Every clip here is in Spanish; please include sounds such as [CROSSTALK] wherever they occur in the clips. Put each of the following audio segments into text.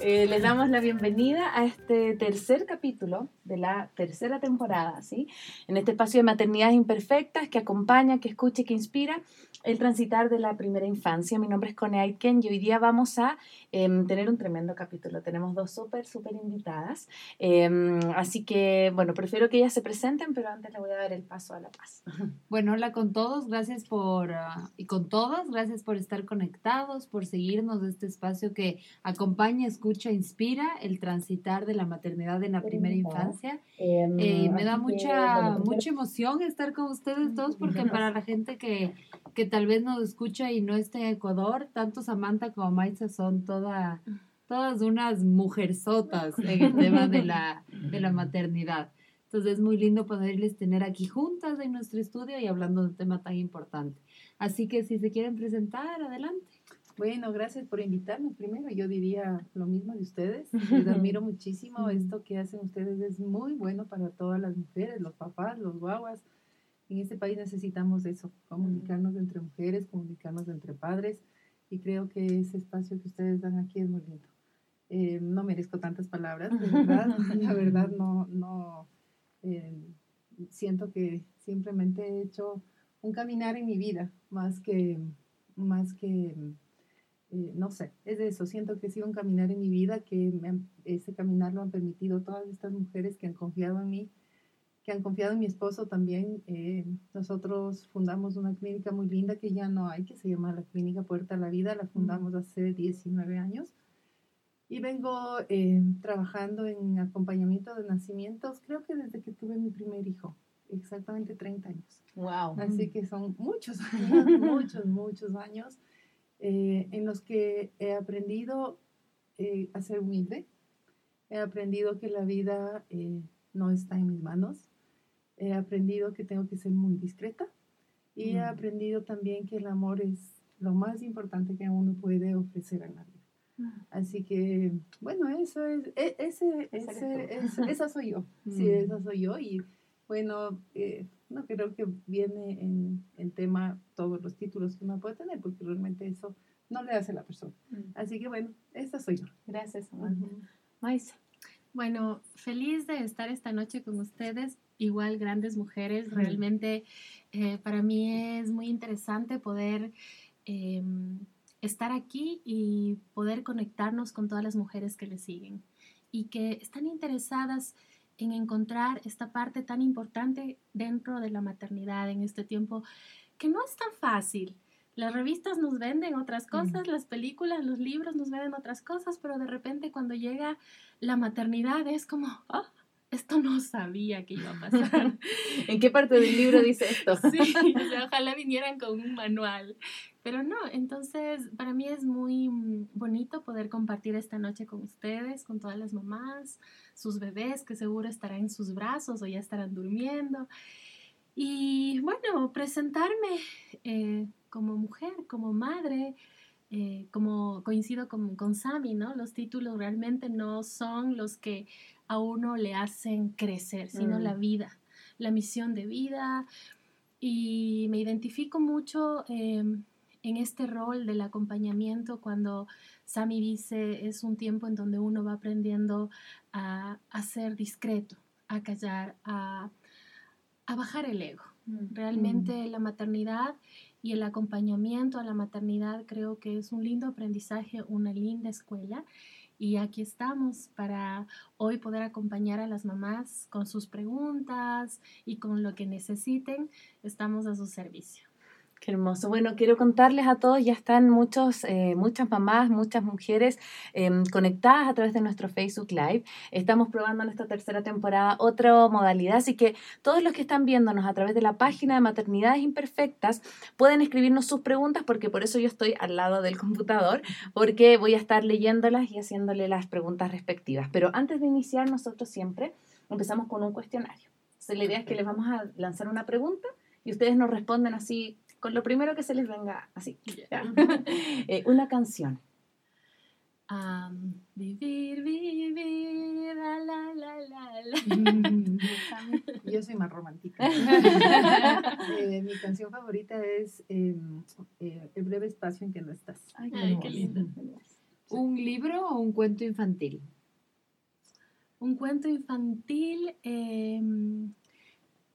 Eh, les damos la bienvenida a este tercer capítulo de la tercera temporada, ¿sí? En este espacio de maternidades imperfectas que acompaña, que escucha y que inspira el transitar de la primera infancia. Mi nombre es Cone Aitken y hoy día vamos a em, tener un tremendo capítulo. Tenemos dos súper, súper invitadas. Em, así que, bueno, prefiero que ellas se presenten, pero antes le voy a dar el paso a La Paz. [LAUGHS] Bueno, hola con todos, gracias por, ah, y con todas, gracias por estar conectados, por seguirnos de este espacio que acompaña, escucha, inspira el transitar de la maternidad en la primera infancia. Em, Eh, me da mucha, bueno, mucha emoción estar con ustedes todos [LAUGHS] porque para la gente que, que tal vez nos escucha y no esté en Ecuador, tanto Samantha como Maitza son toda, todas unas mujerzotas en el tema de la, de la maternidad. Entonces es muy lindo poderles tener aquí juntas en nuestro estudio y hablando de un tema tan importante. Así que si se quieren presentar, adelante. Bueno, gracias por invitarme. Primero, yo diría lo mismo de ustedes. [LAUGHS] Les admiro muchísimo. Esto que hacen ustedes es muy bueno para todas las mujeres, los papás, los guaguas. En este país necesitamos eso, comunicarnos entre mujeres, comunicarnos entre padres. Y creo que ese espacio que ustedes dan aquí es muy lindo. Eh, no merezco tantas palabras, de verdad. [LAUGHS] La verdad, no, no. eh, siento que simplemente he hecho un caminar en mi vida, más que, más que eh, no sé, es de eso, siento que ha sido un caminar en mi vida, que me han- ese caminar lo han permitido todas estas mujeres que han confiado en mí, que han confiado en mi esposo también. Eh, nosotros fundamos una clínica muy linda que ya no hay, que se llama la Clínica Puerta a la Vida, la fundamos hace 19 años. Y vengo eh, trabajando en acompañamiento de nacimientos, creo que desde que tuve mi primer hijo, exactamente 30 años. Wow. Así que son muchos [LAUGHS] años, muchos, muchos años eh, en los que he aprendido eh, a ser humilde. He aprendido que la vida eh, no está en mis manos. He aprendido que tengo que ser muy discreta. Y he Mm. aprendido también que el amor es lo más importante que uno puede ofrecer en la vida. Así que, bueno, eso es, e- ese, Esa ese- esa soy yo. [LAUGHS] Sí, Mm. esa soy yo. Y bueno, eh, no creo que viene en, en tema todos los títulos que uno puede tener, porque realmente eso no le hace a la persona. Así que bueno, esa soy yo. Gracias. Maisa. Bueno, feliz de estar esta noche con ustedes, igual grandes mujeres. Realmente eh, para mí es muy interesante poder eh, estar aquí y poder conectarnos con todas las mujeres que le siguen y que están interesadas en encontrar esta parte tan importante dentro de la maternidad en este tiempo que no es tan fácil. Las revistas nos venden otras cosas, las películas, los libros nos venden otras cosas, pero de repente cuando llega la maternidad es como, "Ah, esto no sabía que iba a pasar. [LAUGHS] ¿En qué parte del libro dice esto? Sí, o sea, ojalá vinieran con un manual. Pero no, entonces para mí es muy bonito poder compartir esta noche con ustedes, con todas las mamás, sus bebés que seguro estarán en sus brazos o ya estarán durmiendo. Y bueno, presentarme eh, como mujer, como madre, eh, como coincido con, con Sami, ¿no? Los títulos realmente no son los que a uno le hacen crecer, sino Mm. la vida, la misión de vida. Y me identifico mucho eh, en este rol del acompañamiento cuando Sami dice es un tiempo en donde uno va aprendiendo a, a ser discreto, a callar, a, a bajar el ego. Realmente la maternidad y el acompañamiento a la maternidad creo que es un lindo aprendizaje, una linda escuela. Y aquí estamos para hoy poder acompañar a las mamás con sus preguntas y con lo que necesiten. Estamos a su servicio. Qué hermoso. Bueno, quiero contarles a todos, ya están muchos, eh, muchas mamás, muchas mujeres em, conectadas a través de nuestro Facebook Live. Estamos probando en esta tercera temporada otra modalidad, así que todos los que están viéndonos a través de la página de Maternidades Imperfectas pueden escribirnos sus preguntas, porque por eso yo estoy al lado del computador, porque voy a estar leyéndolas y haciéndole las preguntas respectivas. Pero antes de iniciar, nosotros siempre empezamos con un cuestionario. Entonces, la idea es que les vamos a lanzar una pregunta y ustedes nos responden así con lo primero que se les venga así. [LAUGHS] Eh, una canción. Am, vivir, vivir, la, la, la, la. Yo soy más romántica. [LAUGHS] Eh, mi canción favorita es eh, eh, El breve espacio en que no estás. Ay, Ay, qué lindo. ¿Un libro o un cuento infantil? Un cuento infantil eh,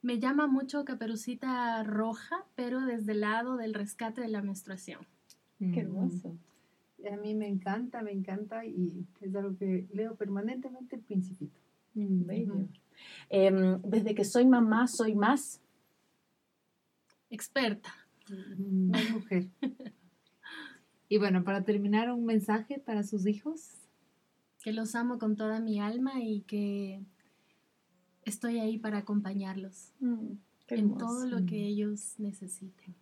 me llama mucho Caperucita Roja, pero desde el lado del rescate de la menstruación. Qué hermoso. A mí me encanta, me encanta y es algo que leo permanentemente el Principito. Mm. Bello. Em, desde que soy mamá, soy más. Experta. Mm. Más mujer. [LAUGHS] Y bueno, para terminar, un mensaje para sus hijos. Que los amo con toda mi alma y que estoy ahí para acompañarlos Qué en todo lo que ellos necesiten.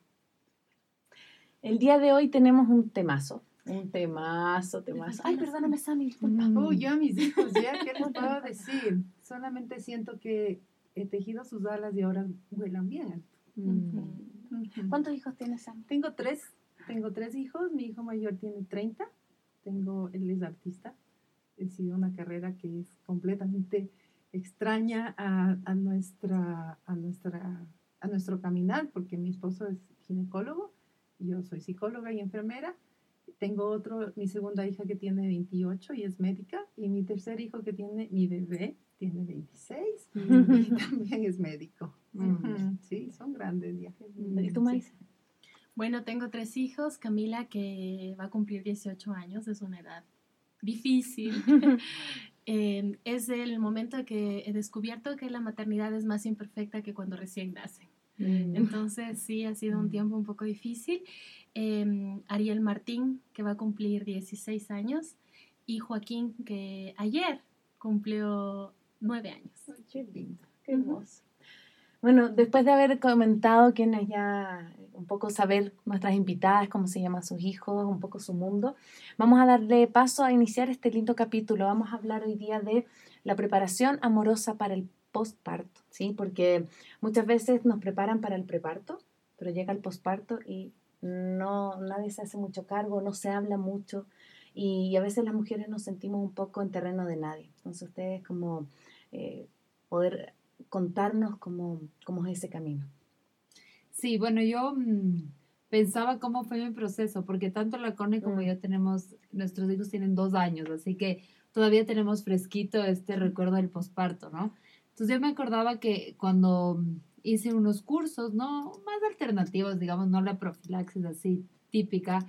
El día de hoy tenemos un temazo. Un temazo, temazo. Ay, perdóname, Sammy, disculpa. Mm. Oh, yo a mis hijos, ya, ¿qué les puedo decir? Solamente siento que he tejido sus alas y ahora vuelan bien alto. Mm. ¿Cuántos hijos tienes, Sammy? Tengo tres, tengo tres hijos, mi hijo mayor tiene 30, tengo, él es artista, he sido una carrera que es completamente extraña a, a nuestra, a, nuestra, a nuestro caminar, porque mi esposo es ginecólogo, yo soy psicóloga y enfermera, tengo otro, mi segunda hija que tiene 28 y es médica, y mi tercer hijo que tiene, mi bebé, tiene 26 y [LAUGHS] también es médico. Mm. Sí, son grandes ya. ¿Y tú, Maísa? Bueno, tengo tres hijos. Camila, que va a cumplir 18 años, es una edad difícil. [LAUGHS] Eh, es el momento que he descubierto que la maternidad es más imperfecta que cuando recién nace. Entonces sí, ha sido un tiempo un poco difícil. Eh, Ariel Martín, que va a cumplir 16 años, y Joaquín, que ayer cumplió 9 años. Qué lindo. Qué hermoso. Bueno, después de haber comentado quienes ya un poco saber nuestras invitadas, cómo se llaman sus hijos, un poco su mundo, vamos a darle paso a iniciar este lindo capítulo. Vamos a hablar hoy día de la preparación amorosa para el postparto, ¿sí? Porque muchas veces nos preparan para el preparto, pero llega el postparto y no nadie se hace mucho cargo, no se habla mucho y a veces las mujeres nos sentimos un poco en terreno de nadie. Entonces ustedes como eh, poder contarnos cómo, cómo es ese camino. Sí, bueno, yo mm, pensaba cómo fue mi proceso, porque tanto la Cone como Mm. yo tenemos, nuestros hijos tienen dos años, así que todavía tenemos fresquito este recuerdo del posparto, ¿no? Entonces yo me acordaba que cuando mm, hice unos cursos, ¿no? Más alternativos, digamos, no la profilaxis así típica,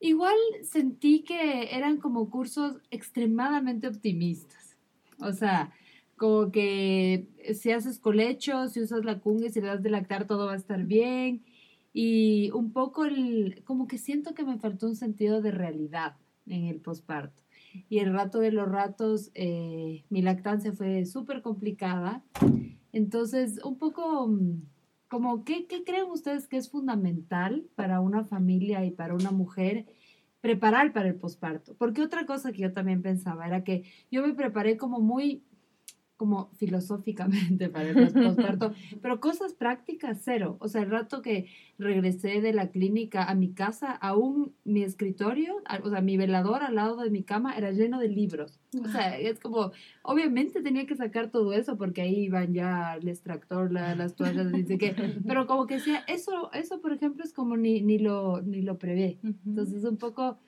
igual sentí que eran como cursos extremadamente optimistas. O sea, como que si haces colecho, si usas la cunga si le das de lactar, todo va a estar bien. Y un poco el, como que siento que me faltó un sentido de realidad en el posparto. Y el rato de los ratos, eh, mi lactancia fue súper complicada. Entonces, un poco mm, como, ¿qué, ¿qué creen ustedes que es fundamental para una familia y para una mujer preparar para el posparto? Porque otra cosa que yo también pensaba era que yo me preparé como muy como filosóficamente [LAUGHS] para el posparto, [LAUGHS] pero cosas prácticas cero. O sea, el rato que regresé de la clínica a mi casa, aún mi escritorio, o sea, mi velador al lado de mi cama era lleno de libros. O sea, es como, obviamente tenía que sacar todo eso porque ahí iban ya el extractor, la- las toallas, dice que, [LAUGHS] pero como que decía, eso, eso por ejemplo es como ni, ni lo, ni lo prevé. Entonces, un poco,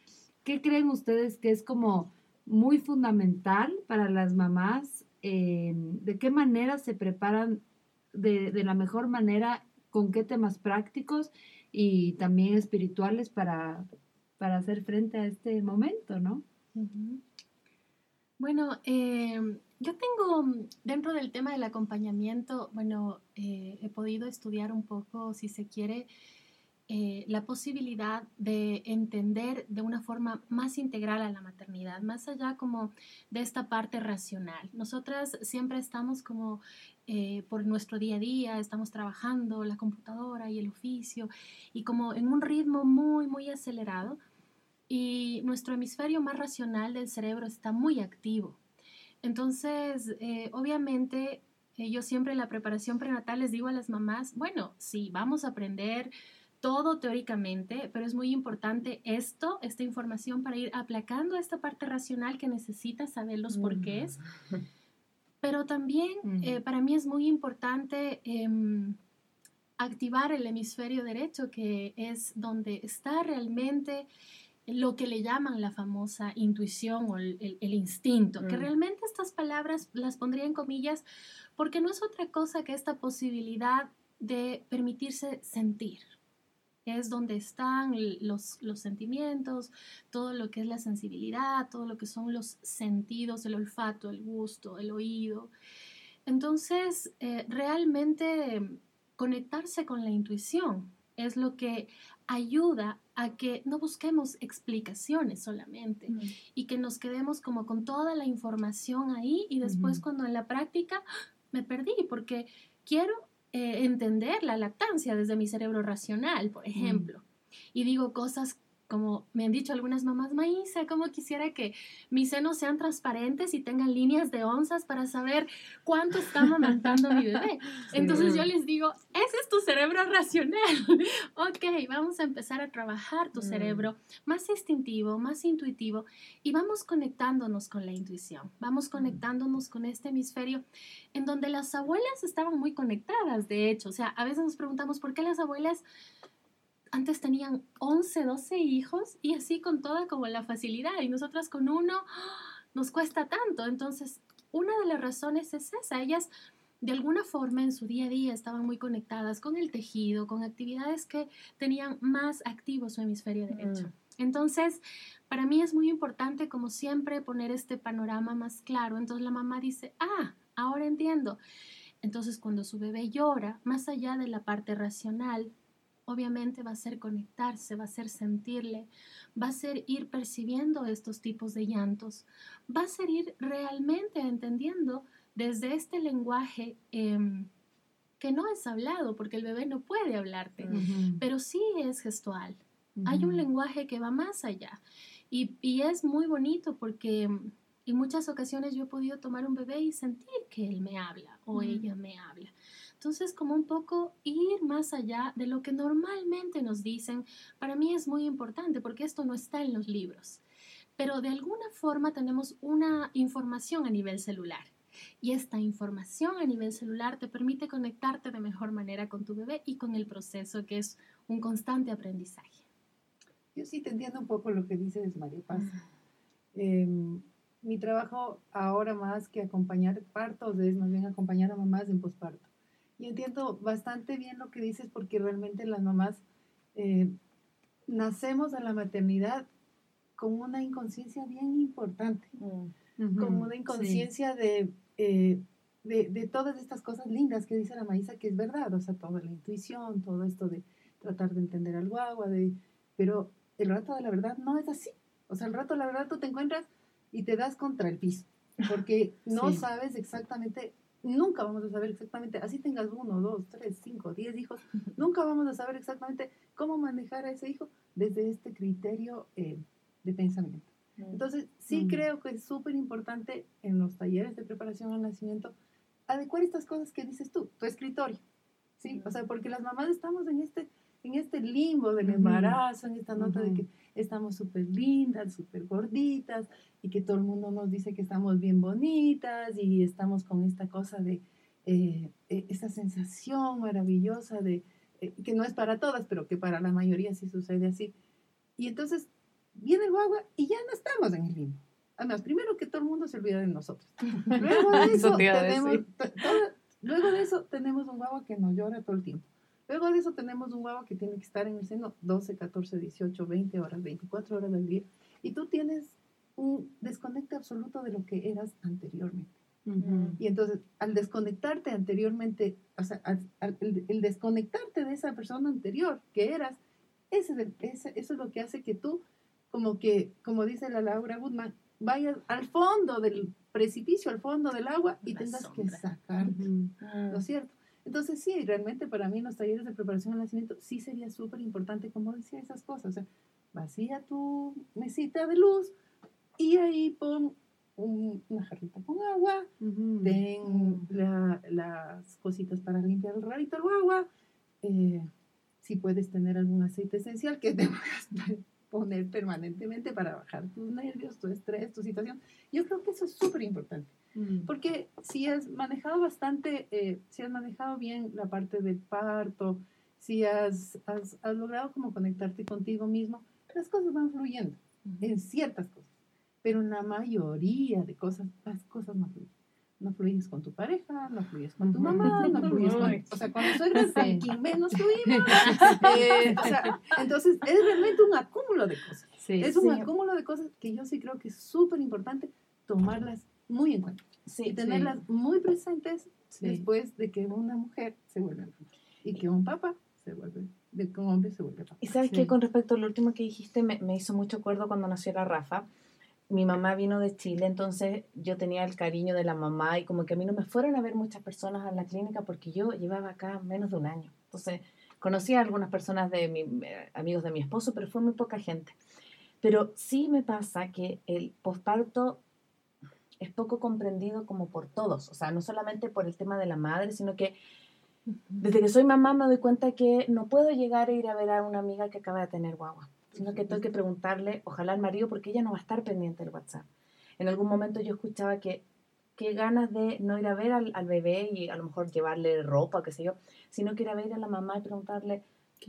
¿qué creen ustedes que es como muy fundamental para las mamás? Eh, ¿De qué manera se preparan de, de la mejor manera? ¿Con qué temas prácticos y también espirituales para, para hacer frente a este momento, no? Bueno, eh, yo tengo mm, dentro del tema del acompañamiento, bueno, eh, he podido estudiar un poco, si se quiere, eh, la posibilidad de entender de una forma más integral a la maternidad, más allá como de esta parte racional. Nosotras siempre estamos como eh, por nuestro día a día, estamos trabajando, la computadora y el oficio, y como en un ritmo muy, muy acelerado y nuestro hemisferio más racional del cerebro está muy activo. Entonces, eh, obviamente, yo siempre en la preparación prenatal les digo a las mamás, bueno, sí, vamos a aprender todo teóricamente, pero es muy importante esto, esta información para ir aplacando esta parte racional que necesita saber los porqués. Pero también Mm. eh, para mí es muy importante em, activar el hemisferio derecho, que es donde está realmente lo que le llaman la famosa intuición o el, el- el instinto, que Mm. realmente estas palabras las pondría en comillas porque no es otra cosa que esta posibilidad de permitirse sentir. Es donde están los, los sentimientos, todo lo que es la sensibilidad, todo lo que son los sentidos, el olfato, el gusto, el oído. Entonces, eh, realmente eh, conectarse con la intuición es lo que ayuda a que no busquemos explicaciones solamente y que nos quedemos como con toda la información ahí y después cuando en la práctica ¡ah! me perdí porque quiero eh, entender la lactancia desde mi cerebro racional, por ejemplo, y digo cosas como me han dicho algunas mamás, Maísa, ¿cómo quisiera que mis senos sean transparentes y tengan líneas de onzas para saber cuánto está amamantando mi bebé? [LAUGHS] Entonces yo les digo, ese es tu cerebro racional. [LAUGHS] ok, vamos a empezar a trabajar tu Mm. cerebro más instintivo, más intuitivo y vamos conectándonos con la intuición, vamos conectándonos con este hemisferio en donde las abuelas estaban muy conectadas, de hecho. O sea, a veces nos preguntamos por qué las abuelas antes tenían 11, 12 hijos y así con toda como la facilidad y nosotras con uno nos cuesta tanto. Entonces, una de las razones es esa. Ellas de alguna forma en su día a día estaban muy conectadas con el tejido, con actividades que tenían más activo su hemisferio derecho. Entonces, para mí es muy importante, como siempre, poner este panorama más claro. Entonces la mamá dice, ah, ahora entiendo. Entonces, cuando su bebé llora, más allá de la parte racional, obviamente va a ser conectarse, va a ser sentirle, va a ser ir percibiendo estos tipos de llantos, va a ser ir realmente entendiendo desde este lenguaje em, que no es hablado, porque el bebé no puede hablarte, pero sí es gestual. Hay un lenguaje que va más allá y, y es muy bonito porque en muchas ocasiones yo he podido tomar un bebé y sentir que él me habla o ella me habla. Entonces, como un poco ir más allá de lo que normalmente nos dicen, para mí es muy importante porque esto no está en los libros. Pero de alguna forma tenemos una información a nivel celular. Y esta información a nivel celular te permite conectarte de mejor manera con tu bebé y con el proceso que es un constante aprendizaje. Yo sí te entiendo un poco lo que dices, María Paz. Em, mi trabajo ahora más que acompañar partos es más bien acompañar a mamás en posparto. Y entiendo bastante bien lo que dices porque realmente las mamás eh, nacemos a la maternidad con una inconsciencia bien importante, Mm. con una inconsciencia de, eh, de, de todas estas cosas lindas que dice la maíza, que es verdad, o sea, toda la intuición, todo esto de tratar de entender al guagua, de, pero el rato de la verdad no es así. O sea, el rato de la verdad tú te encuentras y te das contra el piso, porque no Sí. sabes exactamente, nunca vamos a saber exactamente, así tengas uno, dos, tres, cinco, diez hijos, [LAUGHS] nunca vamos a saber exactamente cómo manejar a ese hijo desde este criterio eh, de pensamiento. Entonces, sí creo que es súper importante en los talleres de preparación al nacimiento adecuar estas cosas que dices tú, tu escritorio, ¿sí? O sea, porque las mamás estamos en este, en este limbo del embarazo, en esta nota de Ujú. que estamos súper lindas, súper gorditas, y que todo el mundo nos dice que estamos bien bonitas, y estamos con esta cosa de, eh, eh, esta sensación maravillosa de, eh, que no es para todas, pero que para la mayoría sí sucede así. Y entonces viene el guagua y ya no estamos en el limbo. Además, primero que todo el mundo se olvida de nosotros. [LAUGHS] Luego de Eso eso, tenemos, luego de eso tenemos un guagua que nos llora todo el tiempo. Luego de eso tenemos un guagua que tiene que estar en el seno 12, 14, 18, 20 horas, 24 horas al día. Y tú tienes un desconecte absoluto de lo que eras anteriormente. Y entonces, al desconectarte anteriormente, o sea, al- al- el, el desconectarte de esa persona anterior que eras, ese, es el- ese- eso es lo que hace que tú, como que, como dice la Laura Goodman, vayas al fondo del precipicio, al fondo del agua y La tengas sombra. que sacarte, ¿no es cierto? Entonces, sí, realmente para mí los talleres de preparación al nacimiento sí sería súper importante, como decía, esas cosas. O sea, vacía tu mesita de luz y ahí pon un- una jarrita con agua, ten la- las cositas para limpiar el rarito el agua. Eh, si puedes tener algún aceite esencial que [LAUGHS] te puedas poner permanentemente para bajar tus nervios, tu estrés, tu situación. Yo creo que eso es súper importante. Porque si has manejado bastante, eh, si has manejado bien la parte del parto, si has, has, has logrado como conectarte contigo mismo, las cosas van fluyendo en ciertas cosas, pero en la mayoría de cosas, las cosas no fluyen. No fluyes con tu pareja, no fluyes con tu mamá, no [LAUGHS] fluyes con... O sea, con los suegros, con quien menos fluimos. [LAUGHS] Eh, o sea, entonces, es realmente un acúmulo de cosas. Sí. es un sí. acúmulo de cosas que yo sí creo que es súper importante tomarlas muy en cuenta Sí, y tenerlas muy presentes Sí. después de que una mujer se vuelve mamá y que un papá se vuelve, de que un hombre se vuelve papá. Y sabes Sí. que con respecto a lo último que dijiste, me, me hizo mucho acuerdo cuando nació la Rafa. Mi mamá vino de Chile, entonces yo tenía el cariño de la mamá y como que a mí no me fueron a ver muchas personas a la clínica porque yo llevaba acá menos de un año. Entonces conocí a algunas personas de mi, eh, amigos de mi esposo, pero fue muy poca gente. Pero sí me pasa que el posparto es poco comprendido como por todos, o sea, no solamente por el tema de la madre, sino que desde que soy mamá me doy cuenta que no puedo llegar a ir a ver a una amiga que acaba de tener guagua, sino que tengo que preguntarle, ojalá al marido, porque ella no va a estar pendiente del WhatsApp. En algún momento yo escuchaba que qué ganas de no ir a ver al, al bebé y a lo mejor llevarle ropa, qué sé yo, sino que ir a ver a la mamá y preguntarle,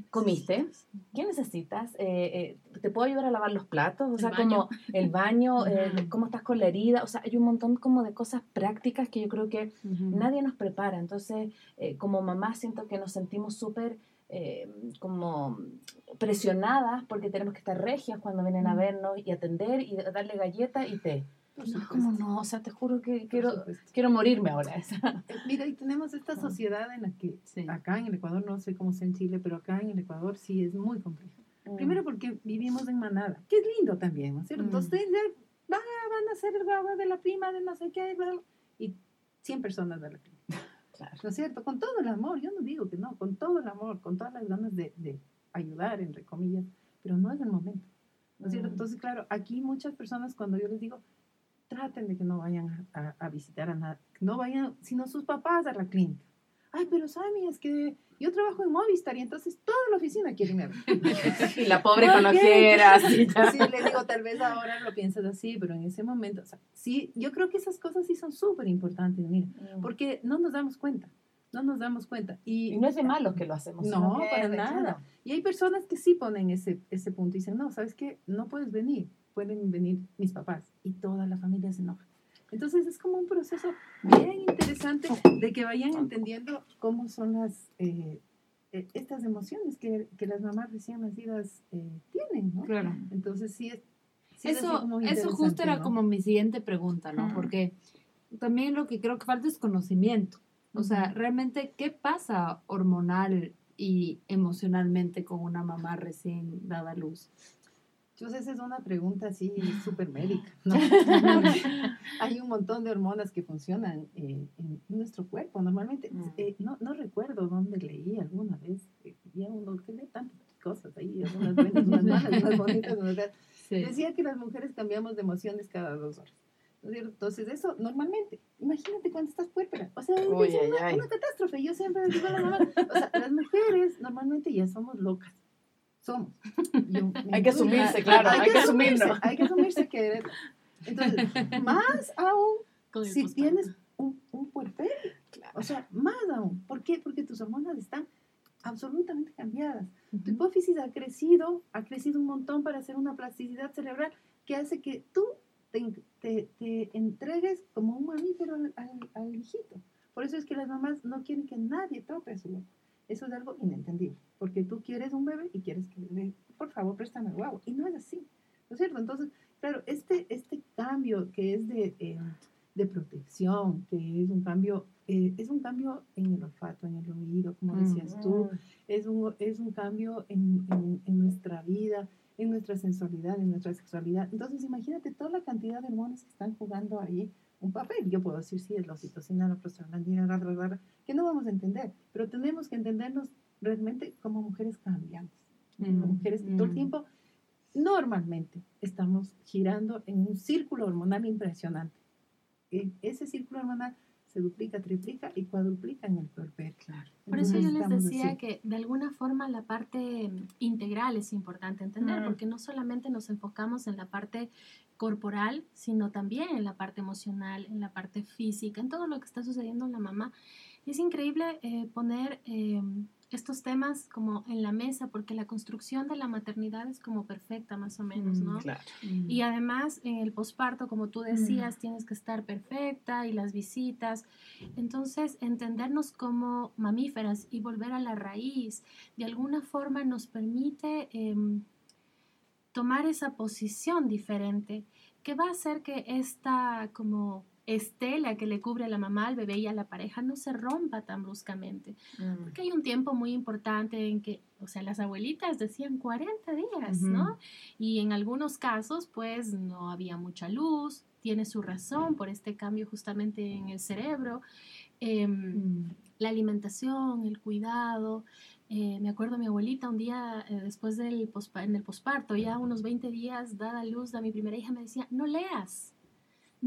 ¿comiste? ¿Qué necesitas? Eh, eh, ¿Te puedo ayudar a lavar los platos? O sea, como el baño, eh, cómo estás con la herida. O sea, hay un montón como de cosas prácticas que yo creo que nadie nos prepara. Entonces, eh, como mamá siento que nos sentimos súper eh, como presionadas porque tenemos que estar regias cuando vienen a vernos y atender y darle galletas y té. No, ¿cómo no? O sea, te juro que quiero, quiero morirme ahora. Eh, Mira, y tenemos esta sociedad en la que Sí. acá en el Ecuador, no sé cómo sea en Chile, pero acá en el Ecuador sí es muy complejo. Primero porque vivimos en manada, que es lindo también, ¿no es cierto? Mm. Entonces ya va, van a hacer el guagua de la prima, de no sé qué, y 100 personas de la prima. [LAUGHS] Claro. ¿No es cierto? Con todo el amor, yo no digo que no, con todo el amor, con todas las ganas de, de ayudar, entre comillas, pero no es el momento. ¿No es cierto? Mm. Entonces, claro, aquí muchas personas cuando yo les digo, traten de que no vayan a, a- visitar a nada, no vayan, sino sus papás a la clínica. Ay, pero Sammy, es que yo trabajo en Movistar y entonces toda la oficina quiere irme. [LAUGHS] Y la pobre ¿Por con qué? ojeras. [LAUGHS] y ya. Sí, le digo, tal vez ahora lo piensas así, pero en ese momento, o sea, sí, yo creo que esas cosas sí son súper importantes, mira, porque no nos damos cuenta, no nos damos cuenta. Y, Y no es de malos que lo hacemos. No, para nada. claro. y hay personas que sí ponen ese, ese punto y dicen, no, ¿sabes qué? No puedes venir, pueden venir mis papás y toda la familia se enoja. Entonces es como un proceso bien interesante de que vayan entendiendo cómo son las, eh, eh, estas emociones que, que las mamás recién nacidas eh, tienen, ¿no? Claro. Entonces sí es... sí Eso, eso justo era ¿no? como mi siguiente pregunta, ¿no? Ujú. Porque también lo que creo que falta es conocimiento. O sea, realmente, ¿qué pasa hormonal y emocionalmente con una mamá recién dada a luz? Entonces esa es una pregunta así súper médica, [LAUGHS] ¿no? [LAUGHS] Hay un montón de hormonas que funcionan eh, en nuestro cuerpo. Normalmente, Mm. eh, no, no recuerdo dónde leí alguna vez, eh, había uno que lee tantas cosas ahí, algunas buenas, unas malas, unas bonitas, unas feas. [LAUGHS] Sí. Decía que las mujeres cambiamos de emociones cada dos horas. Entonces, eso normalmente, imagínate cuando estás puérpera. O sea, es ay, una, ay. una catástrofe. Yo siempre digo a la mamá, o sea, las mujeres normalmente ya somos locas. Somos. Yo Hay que asumirse, claro, hay que asumirlo. Hay que asumirse que eres. Entonces, más aún Con si tienes un, un puerperio. O sea, más aún. ¿Por qué? Porque tus hormonas están absolutamente cambiadas. Tu hipófisis ha crecido, ha crecido un montón para hacer una plasticidad cerebral que hace que tú te, te- te entregues como un mamífero al, al- al hijito. Por eso es que las mamás no quieren que nadie toque a su bebé. Eso es algo inentendible, porque tú quieres un bebé y quieres que bebé, por favor, préstame el guau. Y no es así, ¿no es cierto? Entonces, claro, este, este cambio que es de, eh, de protección, que es un cambio, eh, es un cambio en el olfato, en el oído, como decías tú, es un, es un cambio en, en- en nuestra vida, en nuestra sensualidad, en nuestra sexualidad. Entonces, imagínate toda la cantidad de hormonas que están jugando ahí un papel. Yo puedo decir, sí, es la oxitocina, la prostaglandina, bla, bla, bla, que no vamos a entender, pero tenemos que entendernos realmente como mujeres cambiantes, como Mm, mujeres que todo el mm. tiempo, normalmente, estamos girando en un círculo hormonal impresionante. E- Ese círculo hormonal se duplica, triplica y cuadruplica en el puerperio. Claro. Por eso yo les decía que de alguna forma la parte integral es importante entender, Mm. porque no solamente nos enfocamos en la parte corporal, sino también en la parte emocional, en la parte física, en todo lo que está sucediendo en la mamá. Y es increíble eh, poner eh, estos temas como en la mesa, porque la construcción de la maternidad es como perfecta más o menos, ¿no? Claro. Y además en el posparto, como tú decías, tienes que estar perfecta y las visitas. Entonces, entendernos como mamíferas y volver a la raíz, de alguna forma nos permite em, tomar esa posición diferente que va a hacer que esta como estela que le cubre a la mamá, al bebé y a la pareja no se rompa tan bruscamente. Mm. Porque hay un tiempo muy importante en que, o sea, las abuelitas decían 40 días, ¿no? Y en algunos casos, pues, no había mucha luz, tiene su razón por este cambio justamente en el cerebro. Em, la alimentación, el cuidado. Eh, me acuerdo mi abuelita un día eh, después del pospa- en el posparto, ya unos 20 días dada luz a mi primera hija, me decía, no leas,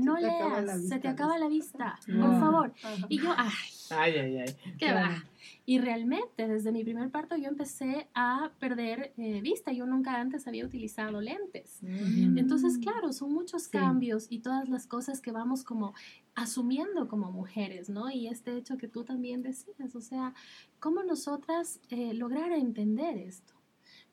no la leas, se vista, te acaba la vista, Ah. por favor. Ajá. Y yo, ay, Ay, ay, ay. qué va. Y realmente desde mi primer parto yo empecé a perder eh, vista, yo nunca antes había utilizado lentes. Mm. Entonces, claro, son muchos Sí. cambios y todas las cosas que vamos como asumiendo como mujeres, ¿no? Y este hecho que tú también decías, o sea, ¿cómo nosotras eh, lograr entender esto?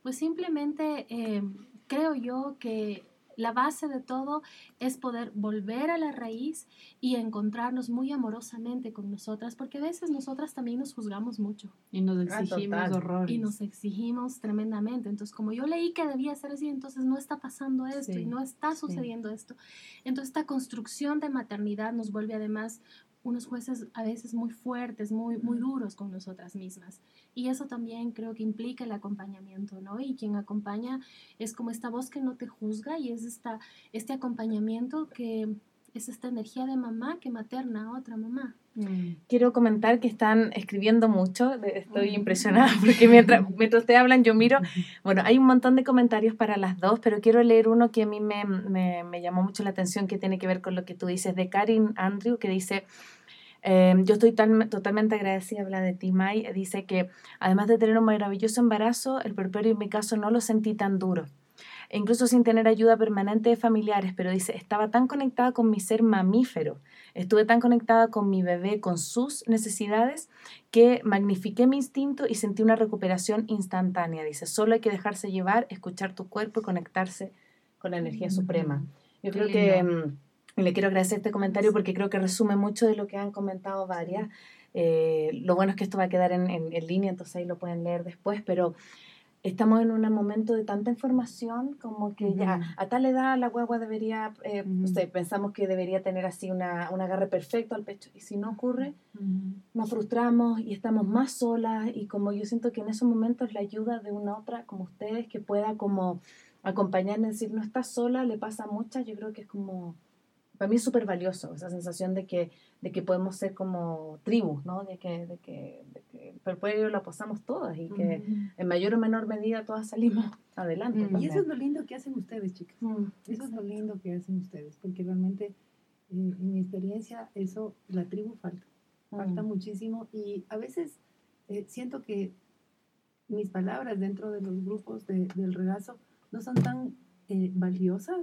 Pues simplemente eh, creo yo que la base de todo es poder volver a la raíz y encontrarnos muy amorosamente con nosotras, porque a veces nosotras también nos juzgamos mucho Y nos Ah, exigimos horrores. y nos exigimos tremendamente. Entonces, como yo leí que debía ser así, entonces no está pasando esto Sí, y no está sucediendo esto. Entonces, esta construcción de maternidad nos vuelve además unos jueces a veces muy fuertes, muy, muy duros con nosotras mismas. Y eso también creo que implica el acompañamiento, ¿no? Y quien acompaña es como esta voz que no te juzga y es esta, este acompañamiento que es esta energía de mamá que materna a otra mamá. Mm. Quiero comentar que están escribiendo mucho, estoy Mm. impresionada [LAUGHS] porque mientras, [LAUGHS] mientras ustedes hablan yo miro, [LAUGHS] bueno, hay un montón de comentarios para las dos, pero quiero leer uno que a mí me, me- me llamó mucho la atención que tiene que ver con lo que tú dices de Karin Andrew, que dice, eh, yo estoy tal- totalmente agradecida, habla de ti, Mai, dice que además de tener un maravilloso embarazo, el puerperio en mi caso no lo sentí tan duro. Incluso sin tener ayuda permanente de familiares, pero dice, estaba tan conectada con mi ser mamífero, estuve tan conectada con mi bebé, con sus necesidades, que magnifiqué mi instinto y sentí una recuperación instantánea. Dice, solo hay que dejarse llevar, escuchar tu cuerpo y conectarse con la energía suprema. Yo Qué creo que lindo. mm, y le quiero agradecer este comentario porque creo que resume mucho de lo que han comentado varias. Eh, lo bueno es que esto va a quedar en, en- en línea, entonces ahí lo pueden leer después, pero estamos en un momento de tanta información como que ya a tal edad la guagua debería, eh, Ujú. sé, pensamos que debería tener así una, un agarre perfecto al pecho y si no ocurre, nos frustramos y estamos más solas y como yo siento que en esos momentos la ayuda de una otra como ustedes que pueda como acompañarme, decir no estás sola, le pasa a muchas, yo creo que es como, para mí es súper valioso esa sensación de que, de que podemos ser como tribus, ¿no? De que, de que, de que el pueblo lo pasamos todas y que en mayor o menor medida todas salimos adelante. Y eso es lo lindo que hacen ustedes, chicas. Mm. Eso es lo lindo que hacen ustedes, porque realmente, eh, en mi experiencia, eso, la tribu falta, falta Mm. muchísimo y a veces eh, siento que mis palabras dentro de los grupos de- del regazo no son tan eh, valiosas,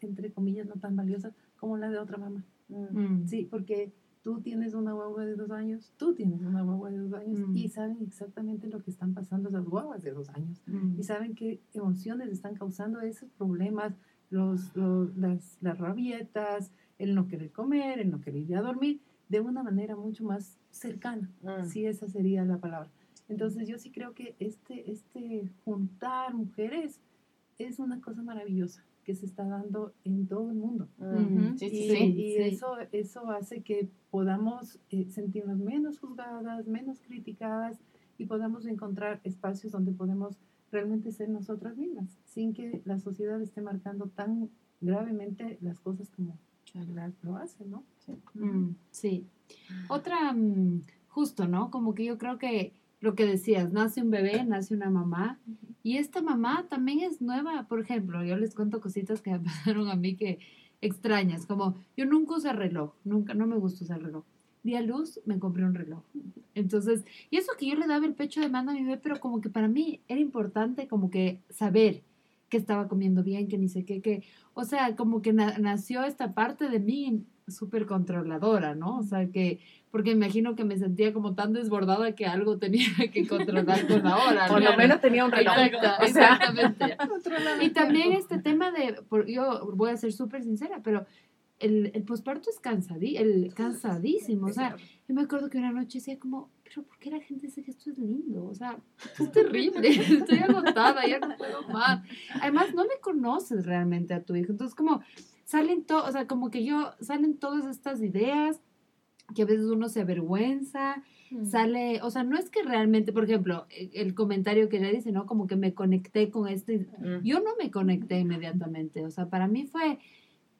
entre comillas, no tan valiosas como la de otra mamá. Mm. Mm. Sí, porque tú tienes una guagua de dos años, tú tienes una guagua de dos años Mm. y saben exactamente lo que están pasando esas guaguas de dos años Mm. y saben qué emociones están causando esos problemas, los, los- las, las rabietas, el no querer comer, el no querer ir a dormir, de una manera mucho más cercana, Mm. si esa sería la palabra. Entonces yo sí creo que este, este juntar mujeres es una cosa maravillosa que se está dando en todo el mundo. Mm. Sí, Y, sí, y sí. eso, eso hace que podamos eh, sentirnos menos juzgadas, menos criticadas y podamos encontrar espacios donde podemos realmente ser nosotras mismas, sin que la sociedad esté marcando tan gravemente las cosas como lo hace, ¿no? Mm, sí. Otra, mm, justo, ¿no? Como que yo creo que lo que decías, nace un bebé, nace una mamá, y esta mamá también es nueva. Por ejemplo, yo les cuento cositas que me [LAUGHS] pasaron a mí que extrañas, como yo nunca usé reloj, nunca, no me gusta usar reloj. Di a luz, me compré un reloj. Entonces, y eso que yo le daba el pecho de mano a mi bebé, pero como que para mí era importante como que saber que estaba comiendo bien, que ni sé qué, que, o sea, como que na- nació esta parte de mí súper controladora, ¿no? O sea, que, porque imagino que me sentía como tan desbordada que algo tenía [LAUGHS] que controlar con la hora. Por lo menos tenía un reloj. Exacto, exactamente. [LAUGHS] y también este tema de, por, yo voy a ser súper sincera, pero el, el posparto es cansadí, el, cansadísimo. O sea, yo me acuerdo que una noche decía como, pero ¿por qué la gente dice que esto es lindo? O sea, esto [LAUGHS] es terrible, estoy agotada, ya no puedo más. Además, no le conoces realmente a tu hijo. Entonces, como salen todo, o sea, como que yo, salen todas estas ideas que a veces uno se avergüenza, Mm. sale, o sea, no es que realmente, por ejemplo, e- el comentario que ella dice, ¿no? Como que me conecté con este, Mm. yo no me conecté inmediatamente, o sea, para mí fue,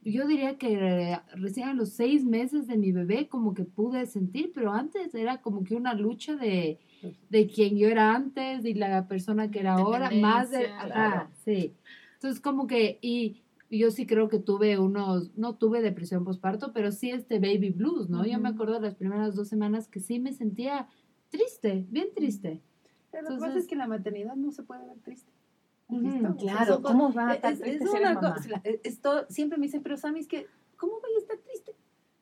yo diría que recién a los seis meses de mi bebé como que pude sentir, pero antes era como que una lucha de, de quien yo era antes y la persona que era ahora, más de, ajá, sí. Entonces como que, y yo sí creo que tuve unos, no tuve depresión postparto, pero sí este baby blues, ¿no? Yo me acuerdo de las primeras dos semanas que sí me sentía triste, bien triste. Pero lo que pasa es que la maternidad no se puede ver triste. Claro, ¿cómo va a estar es, triste es si eres una mamá? cosa, es- esto, siempre me dicen, pero Sammy, es que, ¿cómo voy a estar triste?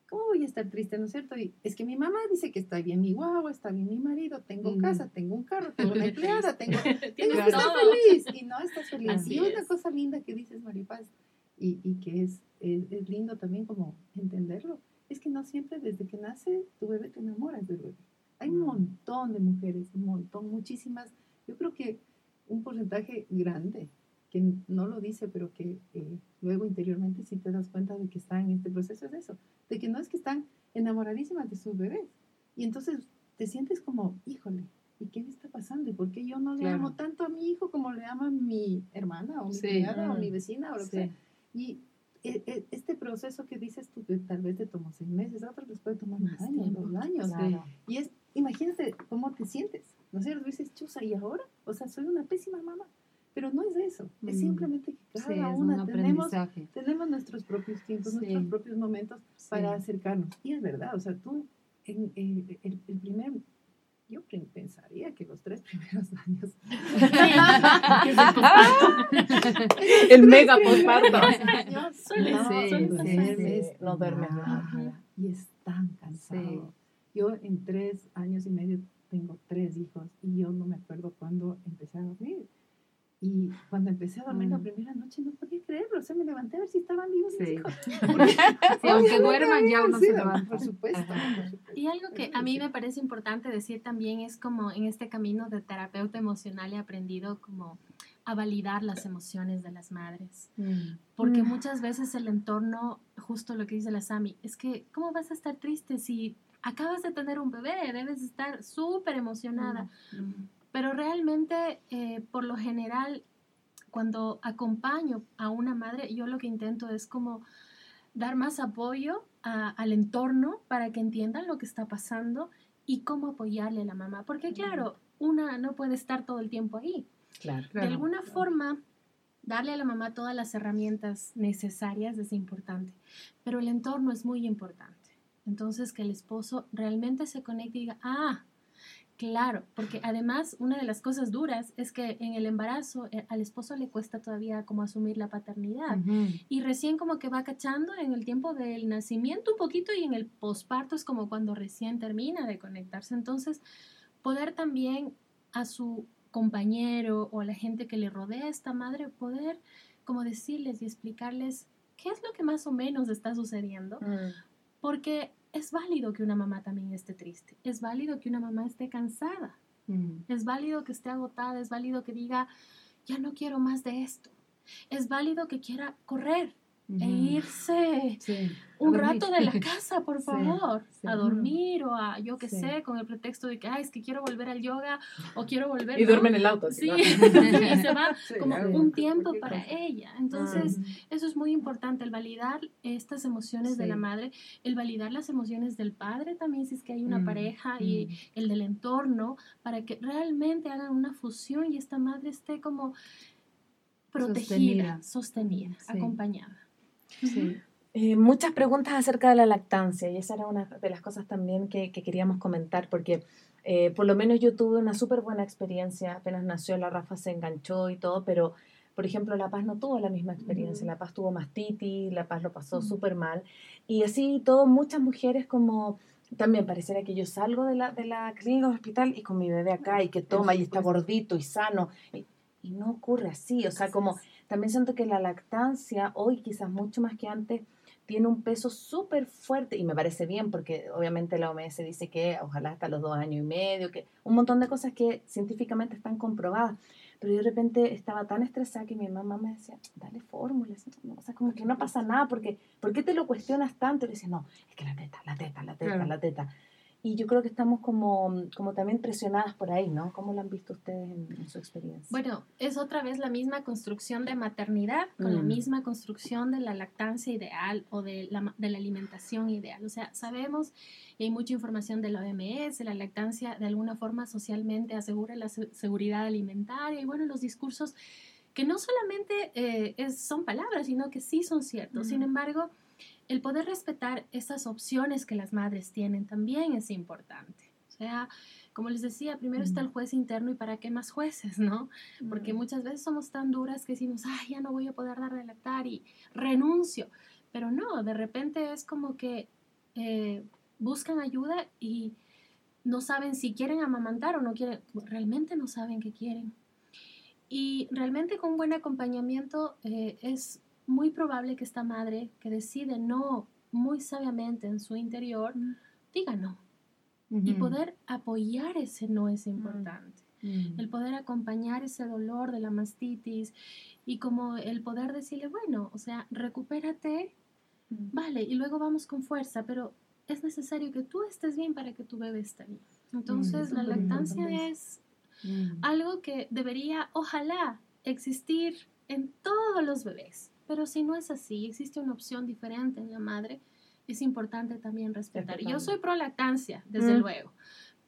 ¿Cómo voy a estar triste, no es cierto? Y es que mi mamá dice que está bien mi guagua, está bien mi marido, tengo casa, tengo un carro, tengo una empleada, tengo... [LAUGHS] Tengo que estar feliz y no estás feliz. Así y una es. cosa linda que dices, Maripaz, y, y que es, es, es lindo también como entenderlo, es que no siempre desde que nace tu bebé te enamoras del bebé. Hay un Mm. montón de mujeres, un montón, muchísimas. Yo creo que un porcentaje grande, que no lo dice, pero que eh, luego interiormente sí te das cuenta de que están en este proceso, es eso, de que no es que están enamoradísimas de sus bebés. Y entonces te sientes como, híjole, ¿y qué me está pasando? ¿Y por qué yo no le Claro. amo tanto a mi hijo como le ama mi hermana o mi Sí. cuñada o Mm. mi vecina o lo que sea? Y e- e- este proceso que dices tú, que tal vez te tomó seis meses, a otros les puede tomar Más año, tiempo, dos años. Claro. Y es, imagínate cómo te sientes, ¿no es cierto? Dices, chusa, ¿y ahora? O sea, soy una pésima mamá. Pero no es eso, es Mm. simplemente que cada una un tenemos, tenemos nuestros propios tiempos, Sí. nuestros propios momentos para acercarnos. Y es verdad, o sea, tú, en, en- el, el primer, yo pensaría que los tres [LAUGHS] primeros años. [LAUGHS] [LAUGHS] El mega posparto. Suele no ser, suele. No duermes nada. Y es tan cansado. Sí. Yo en tres años y medio tengo tres hijos y yo no me acuerdo cuándo empecé a dormir. Y cuando empecé a dormir la Mm. primera noche no podía creerlo. O sea, me levanté a ver si estaban vivos mis Sí. hijos. Sí, aunque duerman ya uno Sí, se levanta. Por supuesto, por supuesto. Y algo que a mí me parece importante decir también es como en este camino de terapeuta emocional he aprendido como a validar las emociones de las madres. Mm. Porque Mm. muchas veces el entorno, justo lo que dice la Sami, es que ¿cómo vas a estar triste si acabas de tener un bebé? Debes estar súper emocionada. Pero realmente, eh, por lo general, cuando acompaño a una madre, yo lo que intento es como dar más apoyo a- al entorno para que entiendan lo que está pasando y cómo apoyarle a la mamá. Porque claro, una no puede estar todo el tiempo ahí. Claro. De alguna forma, darle a la mamá todas las herramientas necesarias es importante, pero el entorno es muy importante. Entonces, que el esposo realmente se conecte y diga, ah, claro, porque además una de las cosas duras es que en el embarazo eh, al esposo le cuesta todavía como asumir la paternidad. Y recién como que va cachando en el tiempo del nacimiento un poquito y en el posparto es como cuando recién termina de conectarse. Entonces, poder también a su compañero o a la gente que le rodea a esta madre, poder como decirles y explicarles qué es lo que más o menos está sucediendo. Mm. Porque es válido que una mamá también esté triste, es válido que una mamá esté cansada, Mm. es válido que esté agotada, es válido que diga, ya no quiero más de esto, es válido que quiera correr e irse Sí. Un rato de la casa, por [LAUGHS] favor, sí. a dormir o a, yo qué Sí. sé, con el pretexto de que, ay, es que quiero volver al yoga o quiero volver... Y ¿no? duerme en el auto. Sí, [LAUGHS] y se va [LAUGHS] como un tiempo para ella. Entonces, Ujú. eso es muy importante, el validar estas emociones de la madre, el validar las emociones del padre también, si es que hay una Mm, pareja, y mm. el del entorno, para que realmente hagan una fusión y esta madre esté como protegida, Sostenida. sostenida, Sí. acompañada. Sí. Eh, muchas preguntas acerca de la lactancia y esa era una de las cosas también que, que queríamos comentar porque eh, por lo menos yo tuve una súper buena experiencia, apenas nació la Rafa se enganchó y todo, pero por ejemplo, La Paz no tuvo la misma experiencia, La Paz tuvo mastitis, La Paz lo pasó súper mal, y así todo, muchas mujeres como también pareciera que yo salgo de la, de la clínica o hospital y con mi bebé acá y que toma y está gordito y sano. Y, y no ocurre así, o sea, como también siento que la lactancia hoy quizás mucho más que antes tiene un peso súper fuerte y me parece bien porque obviamente la OMS dice que ojalá hasta los dos años y medio, que un montón de cosas que científicamente están comprobadas. Pero yo de repente estaba tan estresada que mi mamá me decía, dale fórmulas. O sea, como que no pasa nada, porque ¿por qué te lo cuestionas tanto? Y le decía, no, es que la teta, la teta, la teta, la teta. Y yo creo que estamos como, como también presionadas por ahí, ¿no? ¿Cómo lo han visto ustedes en, su experiencia? Bueno, es otra vez la misma construcción de maternidad con la mm. misma construcción de la lactancia ideal o de la, de la alimentación ideal. O sea, sabemos y hay mucha información de la OMS, la lactancia de alguna forma socialmente asegura la seguridad alimentaria y bueno, los discursos que no solamente eh, es, son palabras, sino que sí son ciertos. Sin embargo, el poder respetar esas opciones que las madres tienen también es importante. O sea, como les decía, primero está el juez interno y para qué más jueces, ¿no? Porque muchas veces somos tan duras que decimos, ay, ya no voy a poder dar lactar y renuncio. Pero no, de repente es como que eh, buscan ayuda y no saben si quieren amamantar o no quieren, realmente no saben qué quieren. Y realmente con buen acompañamiento eh, es muy probable que esta madre que decide no muy sabiamente en su interior, diga no. Y poder apoyar ese no es importante. El poder acompañar ese dolor de la mastitis y como el poder decirle, bueno, o sea, recupérate, vale, y luego vamos con fuerza, pero es necesario que tú estés bien para que tu bebé esté bien. Entonces, la lactancia es algo que debería, ojalá, existir en todos los bebés. Pero si no es así, existe una opción diferente en la madre, es importante también respetar. Yo soy pro lactancia, desde mm. luego,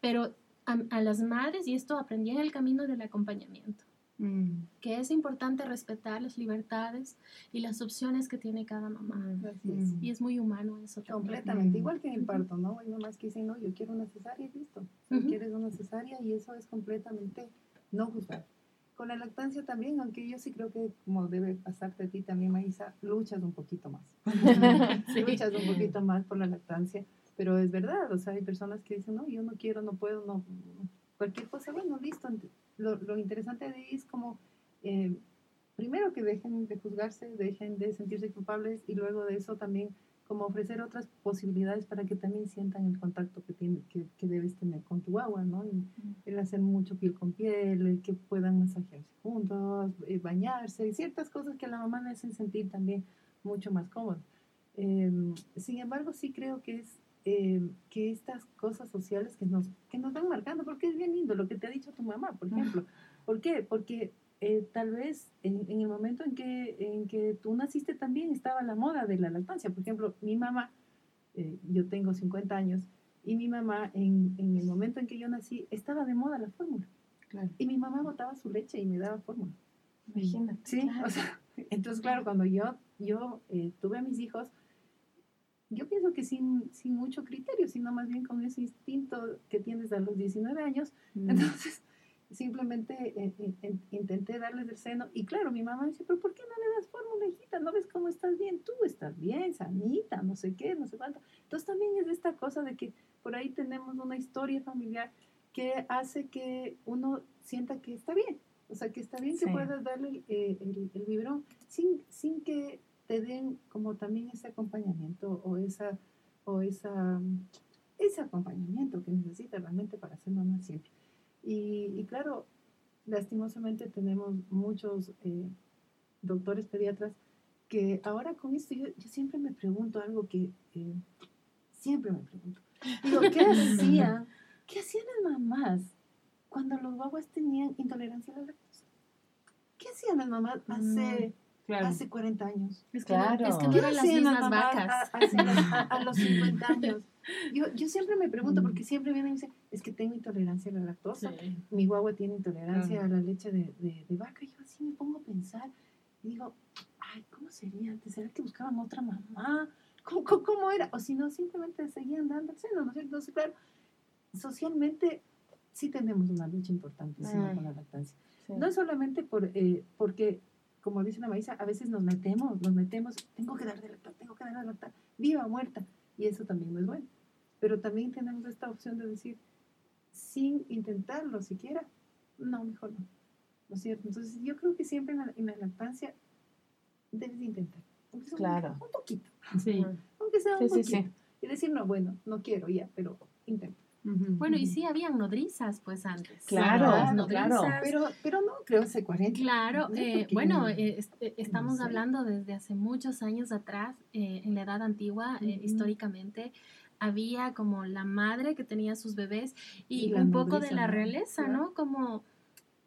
pero a, las madres, y esto aprendí en el camino del acompañamiento, mm. que es importante respetar las libertades y las opciones que tiene cada mamá. Mm. Y es muy humano eso. Completamente, igual que en el parto, ¿no? Hay mamás que dicen, no, yo quiero una cesárea y listo. Si quieres una cesárea y eso es completamente no juzgar. Con la lactancia también, aunque yo sí creo que como debe pasarte a ti también, Maísa, luchas un poquito más. [LAUGHS] [LAUGHS] Luchas un poquito más por la lactancia, pero es verdad, o sea, hay personas que dicen, no, yo no quiero, no puedo, no, cualquier cosa, bueno, listo. Lo, lo interesante de ahí es como, eh, primero que dejen de juzgarse, dejen de sentirse culpables y luego de eso también como ofrecer otras posibilidades para que también sientan el contacto que, tiene, que, que debes tener con tu agua, ¿no? el hacer mucho piel con piel, el que puedan masajearse juntos, eh, bañarse, y ciertas cosas que a la mamá le hacen sentir también mucho más cómodo. Em, sin embargo, sí creo que es em, que estas cosas sociales que nos, que nos van marcando, porque es bien lindo lo que te ha dicho tu mamá, por ejemplo. ¿Por qué? Porque eh, tal vez en, el momento en que, en que tú naciste también estaba la moda de la lactancia. Por ejemplo, mi mamá, eh, yo tengo 50 años, y mi mamá en, en, el momento en que yo nací estaba de moda la fórmula. Y mi mamá botaba su leche y me daba fórmula. Imagínate. Sí, o sea, [LAUGHS] entonces claro, cuando yo, yo eh, tuve a mis hijos, yo pienso que sin, sin mucho criterio, sino más bien con ese instinto que tienes a los 19 años. Mm. Entonces, simplemente eh, eh, intenté darles el seno. Y claro, mi mamá dice, pero ¿por qué no le das fórmula, hijita? ¿No ves cómo estás bien? Tú estás bien, sanita, no sé qué, no sé cuánto. Entonces también es esta cosa de que por ahí tenemos una historia familiar que hace que uno sienta que está bien. O sea, que está bien que puedas darle eh, el, el, vibrón sin, sin que te den como también ese acompañamiento o esa o esa ese acompañamiento que necesita realmente para ser mamá siempre. Y, claro, lastimosamente tenemos muchos eh, doctores pediatras que ahora con esto yo, siempre me pregunto algo que eh, siempre me pregunto. Digo, ¿qué [LAUGHS] hacían? ¿Qué hacían las mamás cuando los guaguas tenían intolerancia a la lactosa? ¿Qué hacían las mamás hace hace 40 años. Es que, claro. es que no eran las mismas vacas. A, [LAUGHS] los 50 años. Yo, yo siempre me pregunto, porque siempre vienen y dicen, es que tengo intolerancia a la lactosa. Mi guagua tiene intolerancia a la leche de, de, de, vaca. Y yo así me pongo a pensar y digo, ay, ¿cómo sería antes? ¿Será que buscaban otra mamá? ¿Cómo, cómo, era? O si no, simplemente seguían dando el seno, ¿no es cierto? Entonces, claro, socialmente sí tenemos una lucha importante con la lactancia. No es solamente por, eh, porque como dice la Maísa, a veces nos metemos, nos metemos, tengo que dar de lactar, tengo que dar de lactar, viva o muerta, y eso también no es bueno. Pero también tenemos esta opción de decir, sin intentarlo siquiera, no, mejor no. ¿No es cierto? Entonces, yo creo que siempre en la, en la lactancia debes intentar. Aunque sea un- Claro. Un, poquito. Sí. Aunque sea un Sí, sí, poquito. sí. Y decir, no, bueno, no quiero ya, pero intenta. Bueno, y sí habían nodrizas, pues antes. Claro. Pero, pero no, creo hace 40. Claro, eh, bueno, eh, est- eh, estamos sé. hablando desde hace muchos años atrás, eh, en la edad antigua, eh, históricamente, había como la madre que tenía sus bebés y, un poco de la realeza. ¿no? Como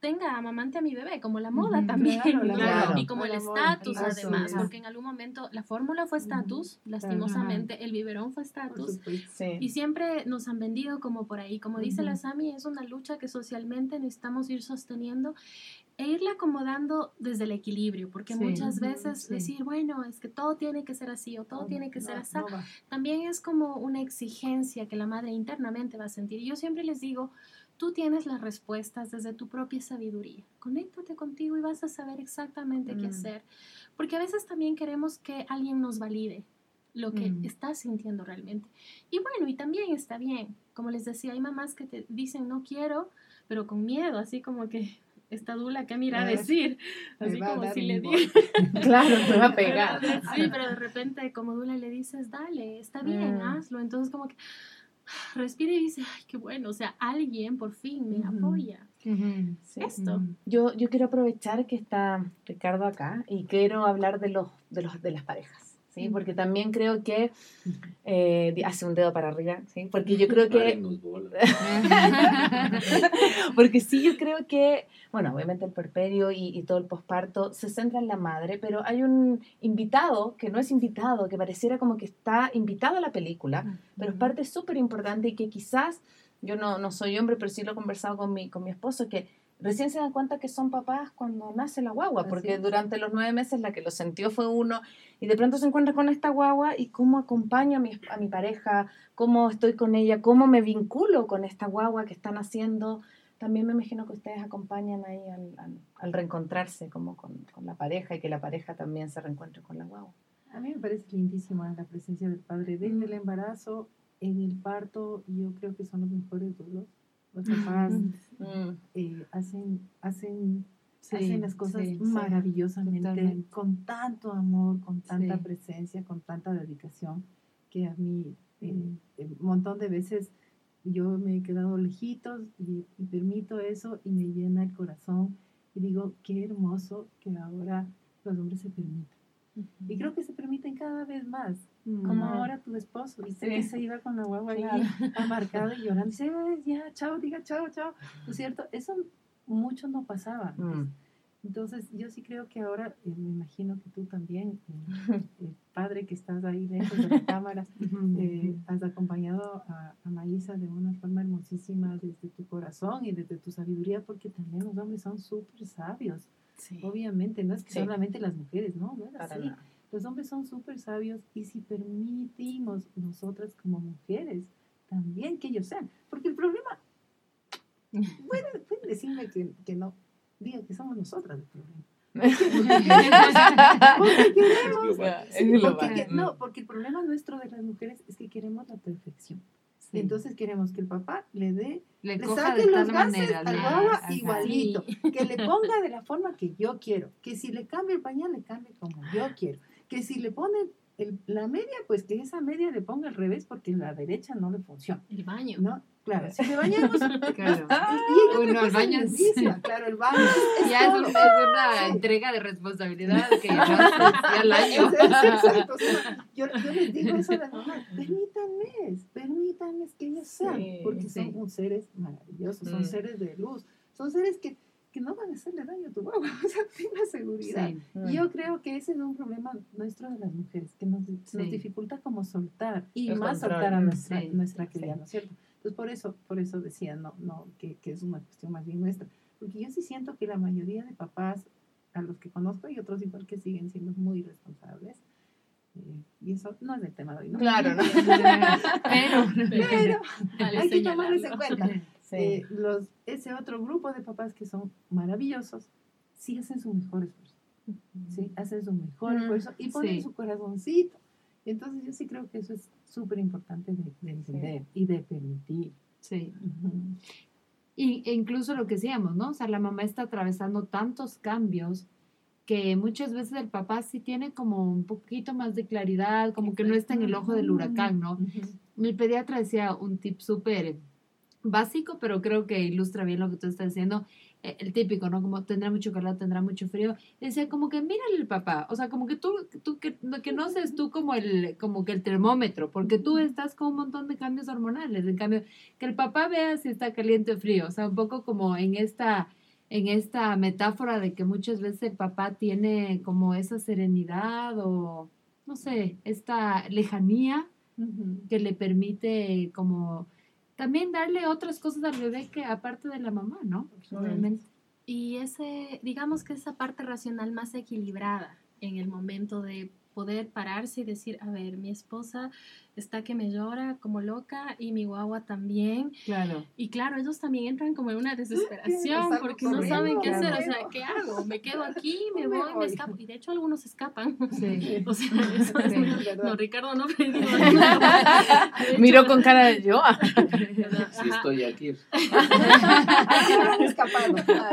tenga amamante a mi bebé, como la moda Ujú, también, claro, la moda. y como el estatus además, es. porque en algún momento la fórmula fue estatus, lastimosamente, el biberón fue estatus. Sí. y siempre nos han vendido como por ahí. Como dice Ujú. la Sami, es una lucha que socialmente necesitamos ir sosteniendo e irla acomodando desde el equilibrio, porque Sí. muchas veces sí. decir, bueno, es que todo tiene que ser así o todo No, tiene que ser no, así, no también es como una exigencia que la madre internamente va a sentir. Y yo siempre les digo, tú tienes las respuestas desde tu propia sabiduría. Conéctate contigo y vas a saber exactamente qué Mm. hacer. Porque a veces también queremos que alguien nos valide lo que Mm. estás sintiendo realmente. Y bueno, y también está bien. Como les decía, hay mamás que te dicen no quiero, pero con miedo, así como que esta dula que mira a decir, Me así va como si le digo. [LAUGHS] [LAUGHS] Claro, te va a pegar. Sí, pero de repente como Dula le dices, dale, está bien, Mm. hazlo. Entonces como que [LAUGHS] respira y dice, ay, qué bueno, o sea, alguien por fin me apoya. Sí. Esto. Yo, yo quiero aprovechar que está Ricardo acá y quiero hablar de los de los de las parejas, ¿sí? Porque también creo que eh, hace un dedo para arriba, ¿sí? Porque yo [LAUGHS] creo que [LAUGHS] porque sí yo creo que bueno, obviamente el perperio y, y todo el posparto se centra en la madre, pero hay un invitado que no es invitado, que pareciera como que está invitado a la película, pero es parte súper importante y que quizás, yo no, no soy hombre, pero sí lo he conversado con mi, con mi esposo, que recién se dan cuenta que son papás cuando nace la guagua, porque durante los nueve meses la que lo sintió fue uno, y de pronto se encuentra con esta guagua y cómo acompaño a mi, a mi pareja, cómo estoy con ella, cómo me vinculo con esta guagua que están haciendo. También me imagino que ustedes acompañan ahí al, al- al reencontrarse como con, con la pareja y que la pareja también se reencuentre con la guagua. A mí me parece lindísima la presencia del padre desde el embarazo, en el parto, yo creo que son los mejores duelos. Los papás Mm. eh, hacen, hacen, Sí, hacen las cosas sí, maravillosamente, Totalmente. con tanto amor, con tanta Sí. presencia, con tanta dedicación, que a mí eh, eh, un montón de veces yo me he quedado lejitos y, y permito eso y me llena el corazón y digo, qué hermoso que ahora los hombres se permitan. Y creo que se permiten cada vez más, como Ujú. ahora tu esposo, ¿viste? Sí. Que se iba con la guagua ahí Claro. [LAUGHS] amarcado y llorando, dice, "Ay, ya, chao, diga chao, chao, ¿no es cierto? Eso mucho no pasaba. antes. Mm. Entonces, yo sí creo que ahora, eh, me imagino que tú también, eh, el padre que estás ahí lejos de la [LAUGHS] cámara, eh, has acompañado a, a Maísa de una forma hermosísima desde tu corazón y desde tu sabiduría, porque también los hombres son súper sabios. Sí. Obviamente, no es que Sí. solamente las mujeres, no, no es Para así. nada. Los hombres son súper sabios y si permitimos nosotras como mujeres también que ellos sean, porque el problema, pueden, pueden decirme que, que no, digan que somos nosotras el problema. [LAUGHS] Porque queremos, Es global. Es global. porque que- no, porque el problema nuestro de las mujeres es que queremos la perfección. Sí. Entonces queremos que el papá le dé, le le coja saque de los tal gases manera. al ajá. igualito, que le ponga [LAUGHS] de la forma que yo quiero, que si le cambia el pañal, le cambie como yo quiero, que si le pone el- la media, pues que esa media le ponga al revés porque la derecha no le funciona, El baño. ¿no? Claro, si le bañamos, [LAUGHS] [LAUGHS] Claro. y, el baño claro, el baño es, Ya es, todo. un- es una Sí. entrega de responsabilidad que [LAUGHS] ya al año. Es- es exacto, o sea, yo, yo les digo eso a las mamás, permítanme, permítanme que ellos sean, Sí, porque sí. son seres maravillosos, son Mm. seres de luz, son seres que, que no van a hacerle daño a tu guagua, [LAUGHS] o sea, ten la seguridad. Sí. Mm. Y Yo creo que ese es un problema nuestro de las mujeres, que nos, nos Sí. dificulta como soltar y El más soltar a mm, nuestra, sí, nuestra cría, ¿no es cierto? Entonces por eso, por eso decía no, no, que, que es una cuestión más bien nuestra, porque yo sí siento que la mayoría de papás a los que conozco y otros igual que siguen siendo muy responsables, eh, y eso no es el tema de hoy, ¿no? Claro, ¿no? [LAUGHS] Pero, Pero Vale hay que tomarles en cuenta. Sí. Eh, los, ese otro grupo de papás que son maravillosos, sí hacen su mejor esfuerzo. ¿sí? Hacen su mejor esfuerzo y ponen sí. su corazoncito. Entonces yo sí creo que eso es súper importante de, de entender y de permitir. Sí. Ujú. Y, e incluso lo que decíamos, ¿no? O sea, la mamá está atravesando tantos cambios que muchas veces el papá sí tiene como un poquito más de claridad, como que no está en el ojo del huracán, ¿no? Mi pediatra decía un tip súper básico, pero creo que ilustra bien lo que tú estás diciendo. Eh, El típico, ¿no? Como tendrá mucho calor, tendrá mucho frío. Decía, como que mírale el papá. O sea, como que tú, tú que, no- que no seas tú como el, como que el termómetro, porque tú estás con un montón de cambios hormonales. En cambio, que el papá vea si está caliente o frío. O sea, un poco como en esta, en esta metáfora de que muchas veces el papá tiene como esa serenidad o, no sé, esta lejanía que le permite como también darle otras cosas al bebé que aparte de la mamá, ¿no? Obviamente. Y ese, digamos que esa parte racional más equilibrada en el momento de poder pararse y decir, a ver, mi esposa está que me llora como loca y mi guagua también. Claro. Y claro, ellos también entran como en una desesperación porque no saben qué hacer. O sea, ¿qué hago? ¿Me quedo [LAUGHS] aquí? ¿Me voy? ¿Me escapo? Y de hecho algunos escapan. Sí. [LAUGHS] O sea, eso es Sí. una- ¿Verdad? No, Ricardo no, [LAUGHS] hecho, Miró con cara de yo. Sí, estoy aquí. Ah.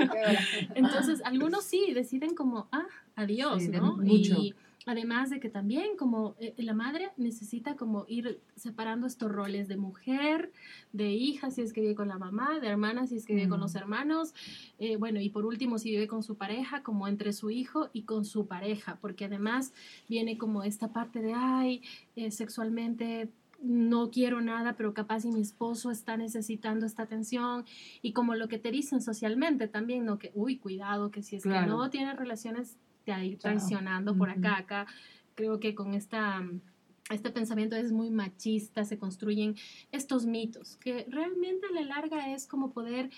Entonces, algunos sí deciden como, ah, adiós, Sí, de ¿no? mucho. Y además de que también como eh, la madre necesita como ir separando estos roles de mujer, de hija si es que vive con la mamá, de hermana si es que vive con los hermanos, eh, bueno, y por último si vive con su pareja, como entre su hijo y con su pareja, porque además viene como esta parte de, ay, eh, sexualmente no quiero nada, pero capaz si mi esposo está necesitando esta atención y como lo que te dicen socialmente también, ¿no? Que, uy, cuidado, que si es Claro. que no tienes relaciones, te a ir traicionando por acá, acá. Creo que con esta, este pensamiento es muy machista, se construyen estos mitos, que realmente a la larga es como poder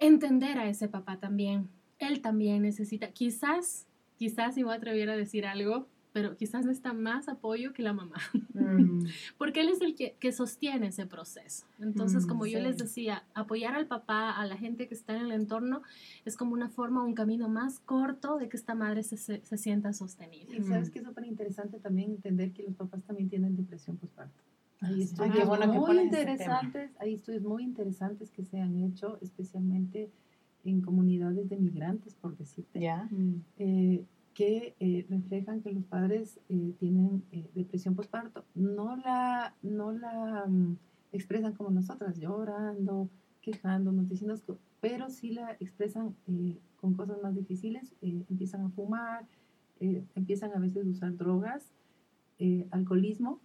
entender a ese papá también. Él también necesita, quizás, quizás si me atreviera a decir algo, pero quizás necesita más apoyo que la mamá Mm, [LAUGHS] porque él es el que, que sostiene ese proceso. Entonces, Mm, como yo sí. les decía, apoyar al papá, a la gente que está en el entorno, es como una forma, un camino más corto de que esta madre se, se, se sienta sostenida. Y sabes que es súper interesante también entender que los papás también tienen depresión postparto. Hay Ay, estudios bueno que muy interesantes, hay estudios muy interesantes que se han hecho, especialmente en comunidades de migrantes, por decirte, Ya. mm, eh, que eh, reflejan que los padres eh, tienen eh, depresión postparto. No la, no la mm, expresan como nosotras, llorando, quejándonos, diciendo, pero sí la expresan con cosas más difíciles, empiezan a fumar, empiezan a veces a usar drogas, alcoholismo,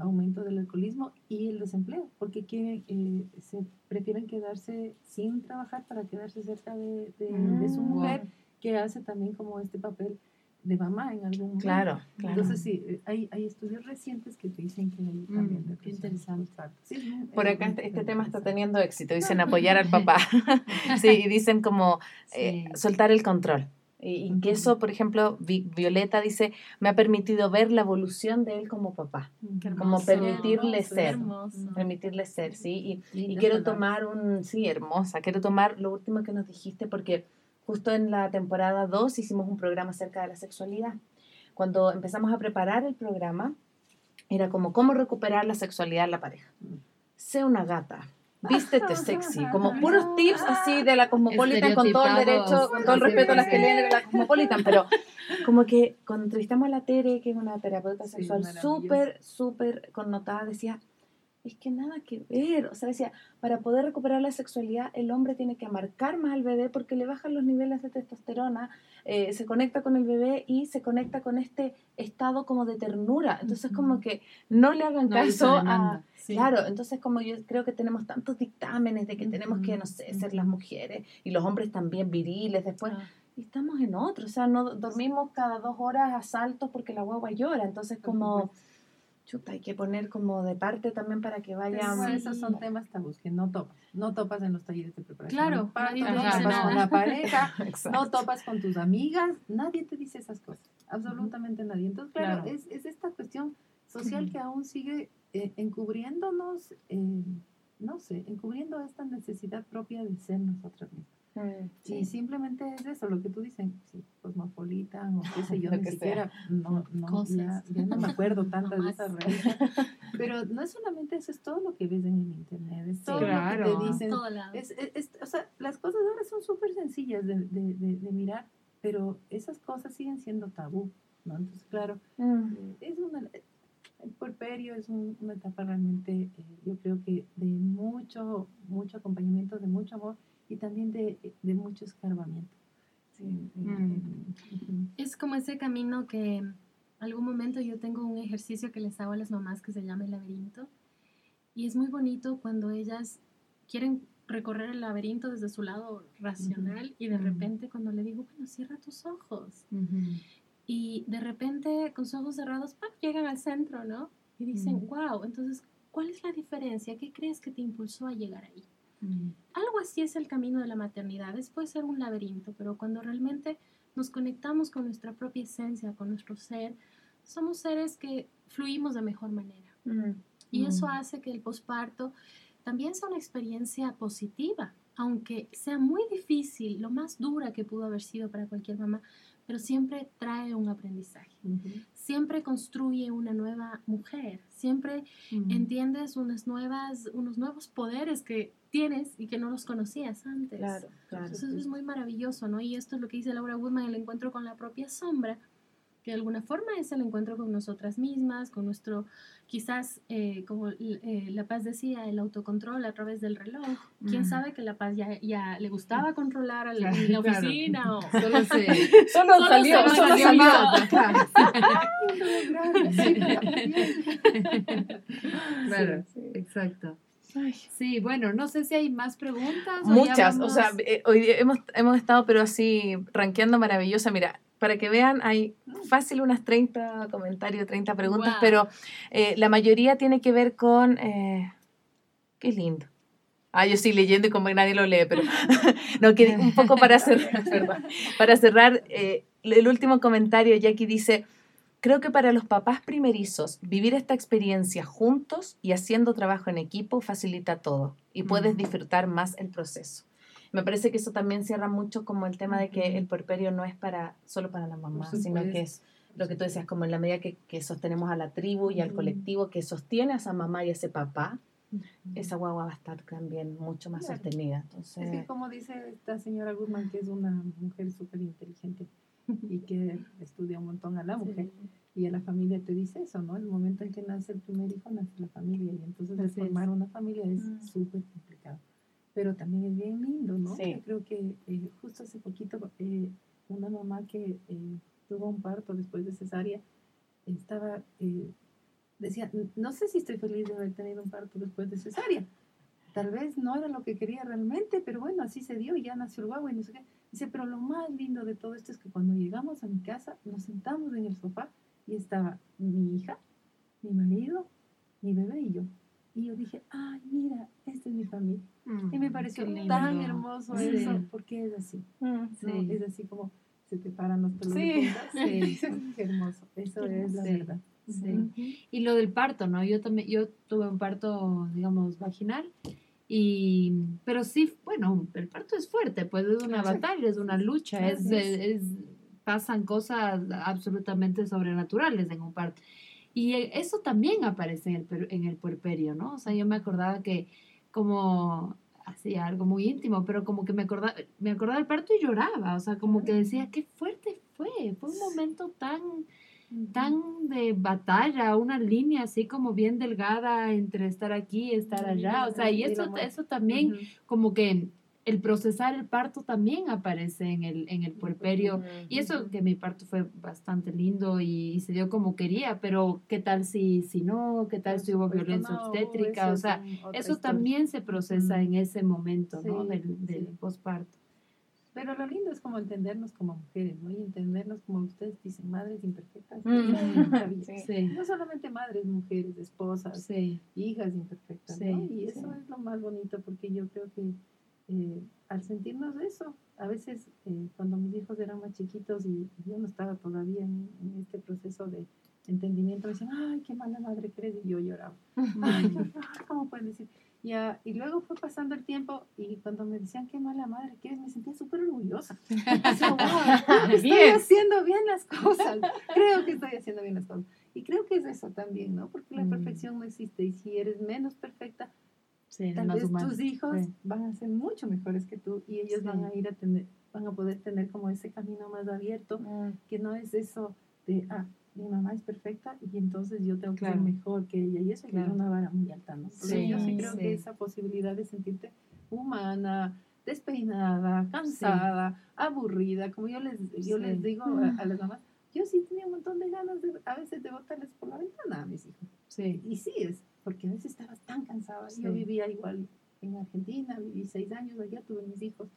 aumento del alcoholismo y el desempleo, porque quieren, eh, se prefieren quedarse sin trabajar para quedarse cerca de, de- de su Mm, mujer, wow. Que hace también como este papel de mamá en algún momento. Claro, claro. Entonces sí, eh, hay, hay estudios recientes que te dicen que hay también Mm, qué interesante. Sí, Por acá este, este tema está teniendo éxito. Dicen [LAUGHS] apoyar al papá. [LAUGHS] sí, y dicen como eh, Sí. soltar el control. Y, que eso, por ejemplo, Vi- Violeta dice, me ha permitido ver la evolución de él como papá. Qué Como hermoso, permitirle hermoso, ser. hermoso. Permitirle ser, sí. Y, y quiero palabras. tomar un, sí, hermosa, quiero tomar lo último que nos dijiste porque justo en la temporada 2 hicimos un programa acerca de la sexualidad. Cuando empezamos a preparar el programa, era como cómo recuperar la sexualidad en la pareja. Sé una gata, vístete sexy, como [LAUGHS] puros tips así de la Cosmopolitan con todo el derecho, con todo el Sí, respeto a las sí. que leen la Cosmopolitan, pero como que cuando entrevistamos a la Tere, que es una terapeuta Sí, sexual súper, súper connotada, decía, es que nada que ver, o sea, decía, para poder recuperar la sexualidad, el hombre tiene que amarcar más al bebé porque le bajan los niveles de testosterona, eh, se conecta con el bebé y se conecta con este estado como de ternura. Entonces, como que no le hagan No caso a... sí. Claro, entonces como yo creo que tenemos tantos dictámenes de que tenemos que, no sé, ser las mujeres y los hombres también viriles después, Ah. y estamos en otro, o sea, no dormimos cada dos horas a saltos porque la guagua llora, entonces como. Chuta, hay que poner como de parte también para que vayan... Sí. esos son temas tabús que no topas. No topas en los talleres de preparación. Claro, parto, no dice topas nada. con la pareja, [LAUGHS] no topas con tus amigas, nadie te dice esas cosas, absolutamente nadie. Entonces, claro, Claro. Es, es esta cuestión social que aún sigue eh, encubriéndonos, eh, no sé, encubriendo esta necesidad propia de ser nosotras mismas. Mm, Y simplemente es eso, lo que tú dices, sí, Cosmopolitan o qué sé [LAUGHS] yo, Lo ni sea. siquiera, no, [LAUGHS] no, Cosas. ya, ya no me acuerdo [LAUGHS] tantas de esas revistas. Pero no es solamente eso, es todo lo que ves en el internet, es todo lo claro. que te dicen. es- o sea, las cosas ahora son súper sencillas de, de, de, de mirar, pero esas cosas siguen siendo tabú, ¿no? Entonces, claro, Mm. eh, es una, el puerperio es un- una etapa realmente, eh, yo creo que de mucho, mucho acompañamiento, de mucho amor y también de, de mucho escarbamiento. Sí, Mm. Es como ese camino que en algún momento yo tengo un ejercicio que les hago a las mamás que se llama el laberinto. Y es muy bonito cuando ellas quieren recorrer el laberinto desde su lado racional y de repente cuando le digo, bueno, cierra tus ojos. Ujú. Y de repente con sus ojos cerrados, ¡pam! llegan al centro, ¿no? Y dicen, wow, entonces, ¿cuál es la diferencia? ¿Qué crees que te impulsó a llegar ahí? Ujú. Algo así es el camino de la maternidad. Es, puede ser un laberinto, pero cuando realmente nos conectamos con nuestra propia esencia, con nuestro ser, somos seres que fluimos de mejor manera. Mm. Y eso Mm. hace que el posparto también sea una experiencia positiva, aunque sea muy difícil, lo más dura que pudo haber sido para cualquier mamá, pero siempre trae un aprendizaje. Siempre construye una nueva mujer, siempre entiendes unas nuevas, unos nuevos poderes que tienes y que no los conocías antes. Claro, claro. Entonces es muy maravilloso, ¿no? Y esto es lo que dice Laura Woodman, el encuentro con la propia sombra, que de alguna forma es el encuentro con nosotras mismas, con nuestro, quizás, eh, como eh, La Paz decía, el autocontrol a través del reloj. ¿Quién Mm. sabe que La Paz ya, ya le gustaba controlar a la, Claro, la claro. oficina? O, [LAUGHS] [LAUGHS] Solo se... Solo, Solo salió, se solo salió. salió. Claro. Sí, [LAUGHS] Claro, Sí. exacto. Ay. Sí, bueno, no sé si hay más preguntas. Muchas, o sea, eh, hoy hemos, hemos estado pero así rankeando maravillosa. Mira, para que vean, hay fácil unas 30 comentarios, 30 preguntas, pero eh, la mayoría tiene que ver con... eh, qué lindo. Ah, yo estoy leyendo y como que nadie lo lee, pero [LAUGHS] no, que un poco para cerrar, [LAUGHS] para cerrar, eh, el último comentario, Jackie dice, creo que para los papás primerizos, vivir esta experiencia juntos y haciendo trabajo en equipo facilita todo y puedes disfrutar más el proceso. Me parece que eso también cierra mucho como el tema de que el puerperio no es para solo para la mamá, sino que es lo que tú decías, como en la medida que, que sostenemos a la tribu y al colectivo que sostiene a esa mamá y a ese papá, esa guagua va a estar también mucho más Claro. sostenida. Es que Entonces, como dice esta señora Guzmán, que es una mujer súper inteligente y que estudia un montón a la mujer y a la familia te dice eso, ¿no? El momento en que nace el primer hijo, nace la familia y entonces formar una familia es Mm. súper complicado. Pero también es bien lindo, ¿no? Sí. Yo creo que eh, justo hace poquito eh, una mamá que eh, tuvo un parto después de cesárea estaba, eh, decía, no sé si estoy feliz de haber tenido un parto después de cesárea. Tal vez no era lo que quería realmente, pero bueno, así se dio y ya nació el guagua y no sé qué. Dice, pero lo más lindo de todo esto es que cuando llegamos a mi casa, nos sentamos en el sofá y estaba mi hija, mi marido, mi bebé y yo. Y yo dije, ay, mira, esta es mi familia. Y me Mm, pareció tan hermoso Sí. eso, porque es así. mm, ¿no? Sí. Es así como se te paran los pelos Sí. [LAUGHS] Sí, qué hermoso. Eso es la verdad. Sí. Y lo del parto, ¿no? Yo también, yo tuve un parto, digamos, vaginal. Y, pero sí, bueno, el parto es fuerte, pues es una batalla, es una lucha, es, pasan cosas absolutamente sobrenaturales en un parto. Y eh, eso también aparece en el, en el puerperio, ¿no? O sea, yo me acordaba que como hacía algo muy íntimo, pero como que me acordaba, me acordaba del parto y lloraba, o sea, como que decía, qué fuerte fue, fue un momento tan tan de batalla, una línea así como bien delgada entre estar aquí y estar allá, o sea, y eso, eso también como que el procesar el parto también aparece en el, en el puerperio. Y eso que mi parto fue bastante lindo y, y se dio como quería, pero ¿qué tal si, si no? ¿Qué tal si hubo violencia obstétrica? O sea, eso historia. también se procesa en ese momento, ¿no? Del, del sí. posparto. Pero lo lindo es como entendernos como mujeres, ¿no? Y entendernos como ustedes dicen, madres imperfectas. Mm. Sí. Sí, No solamente madres, mujeres, esposas, sí, hijas imperfectas, Sí, ¿no? Y eso es lo más bonito porque yo creo que eh, al sentirnos eso, a veces eh, cuando mis hijos eran más chiquitos y yo no estaba todavía en, en este proceso de entendimiento, me decían, ay, qué mala madre que eres, y yo lloraba. [LAUGHS] Ay, yo, "Ah, ¿cómo pueden decir? Ya, y luego fue pasando el tiempo y cuando me decían qué mala madre que eres, me sentía súper orgullosa. Wow, [LAUGHS] estoy Bien. haciendo bien las cosas. Creo que estoy haciendo bien las cosas. Y creo que es eso también, ¿no? Porque la Mm. perfección no existe. Y si eres menos perfecta, Sí, tal vez humano. tus hijos Sí. van a ser mucho mejores que tú y ellos Sí. van a ir a tener, van a poder tener como ese camino más abierto, que no es eso de, ah, mi mamá es perfecta y entonces yo tengo que Claro. ser mejor que ella. Y eso ya es Claro. una vara muy alta, ¿no? Sí, yo sí creo sí. que esa posibilidad de sentirte humana, despeinada, cansada, aburrida, como yo les, yo Sí. les digo a, a las mamás, yo sí tenía un montón de ganas de, a veces de botarles por la ventana a mis hijos. Sí, Y sí es, porque a veces estabas tan cansada. Sí. Yo vivía igual en Argentina, viví seis años allá, tuve mis hijos,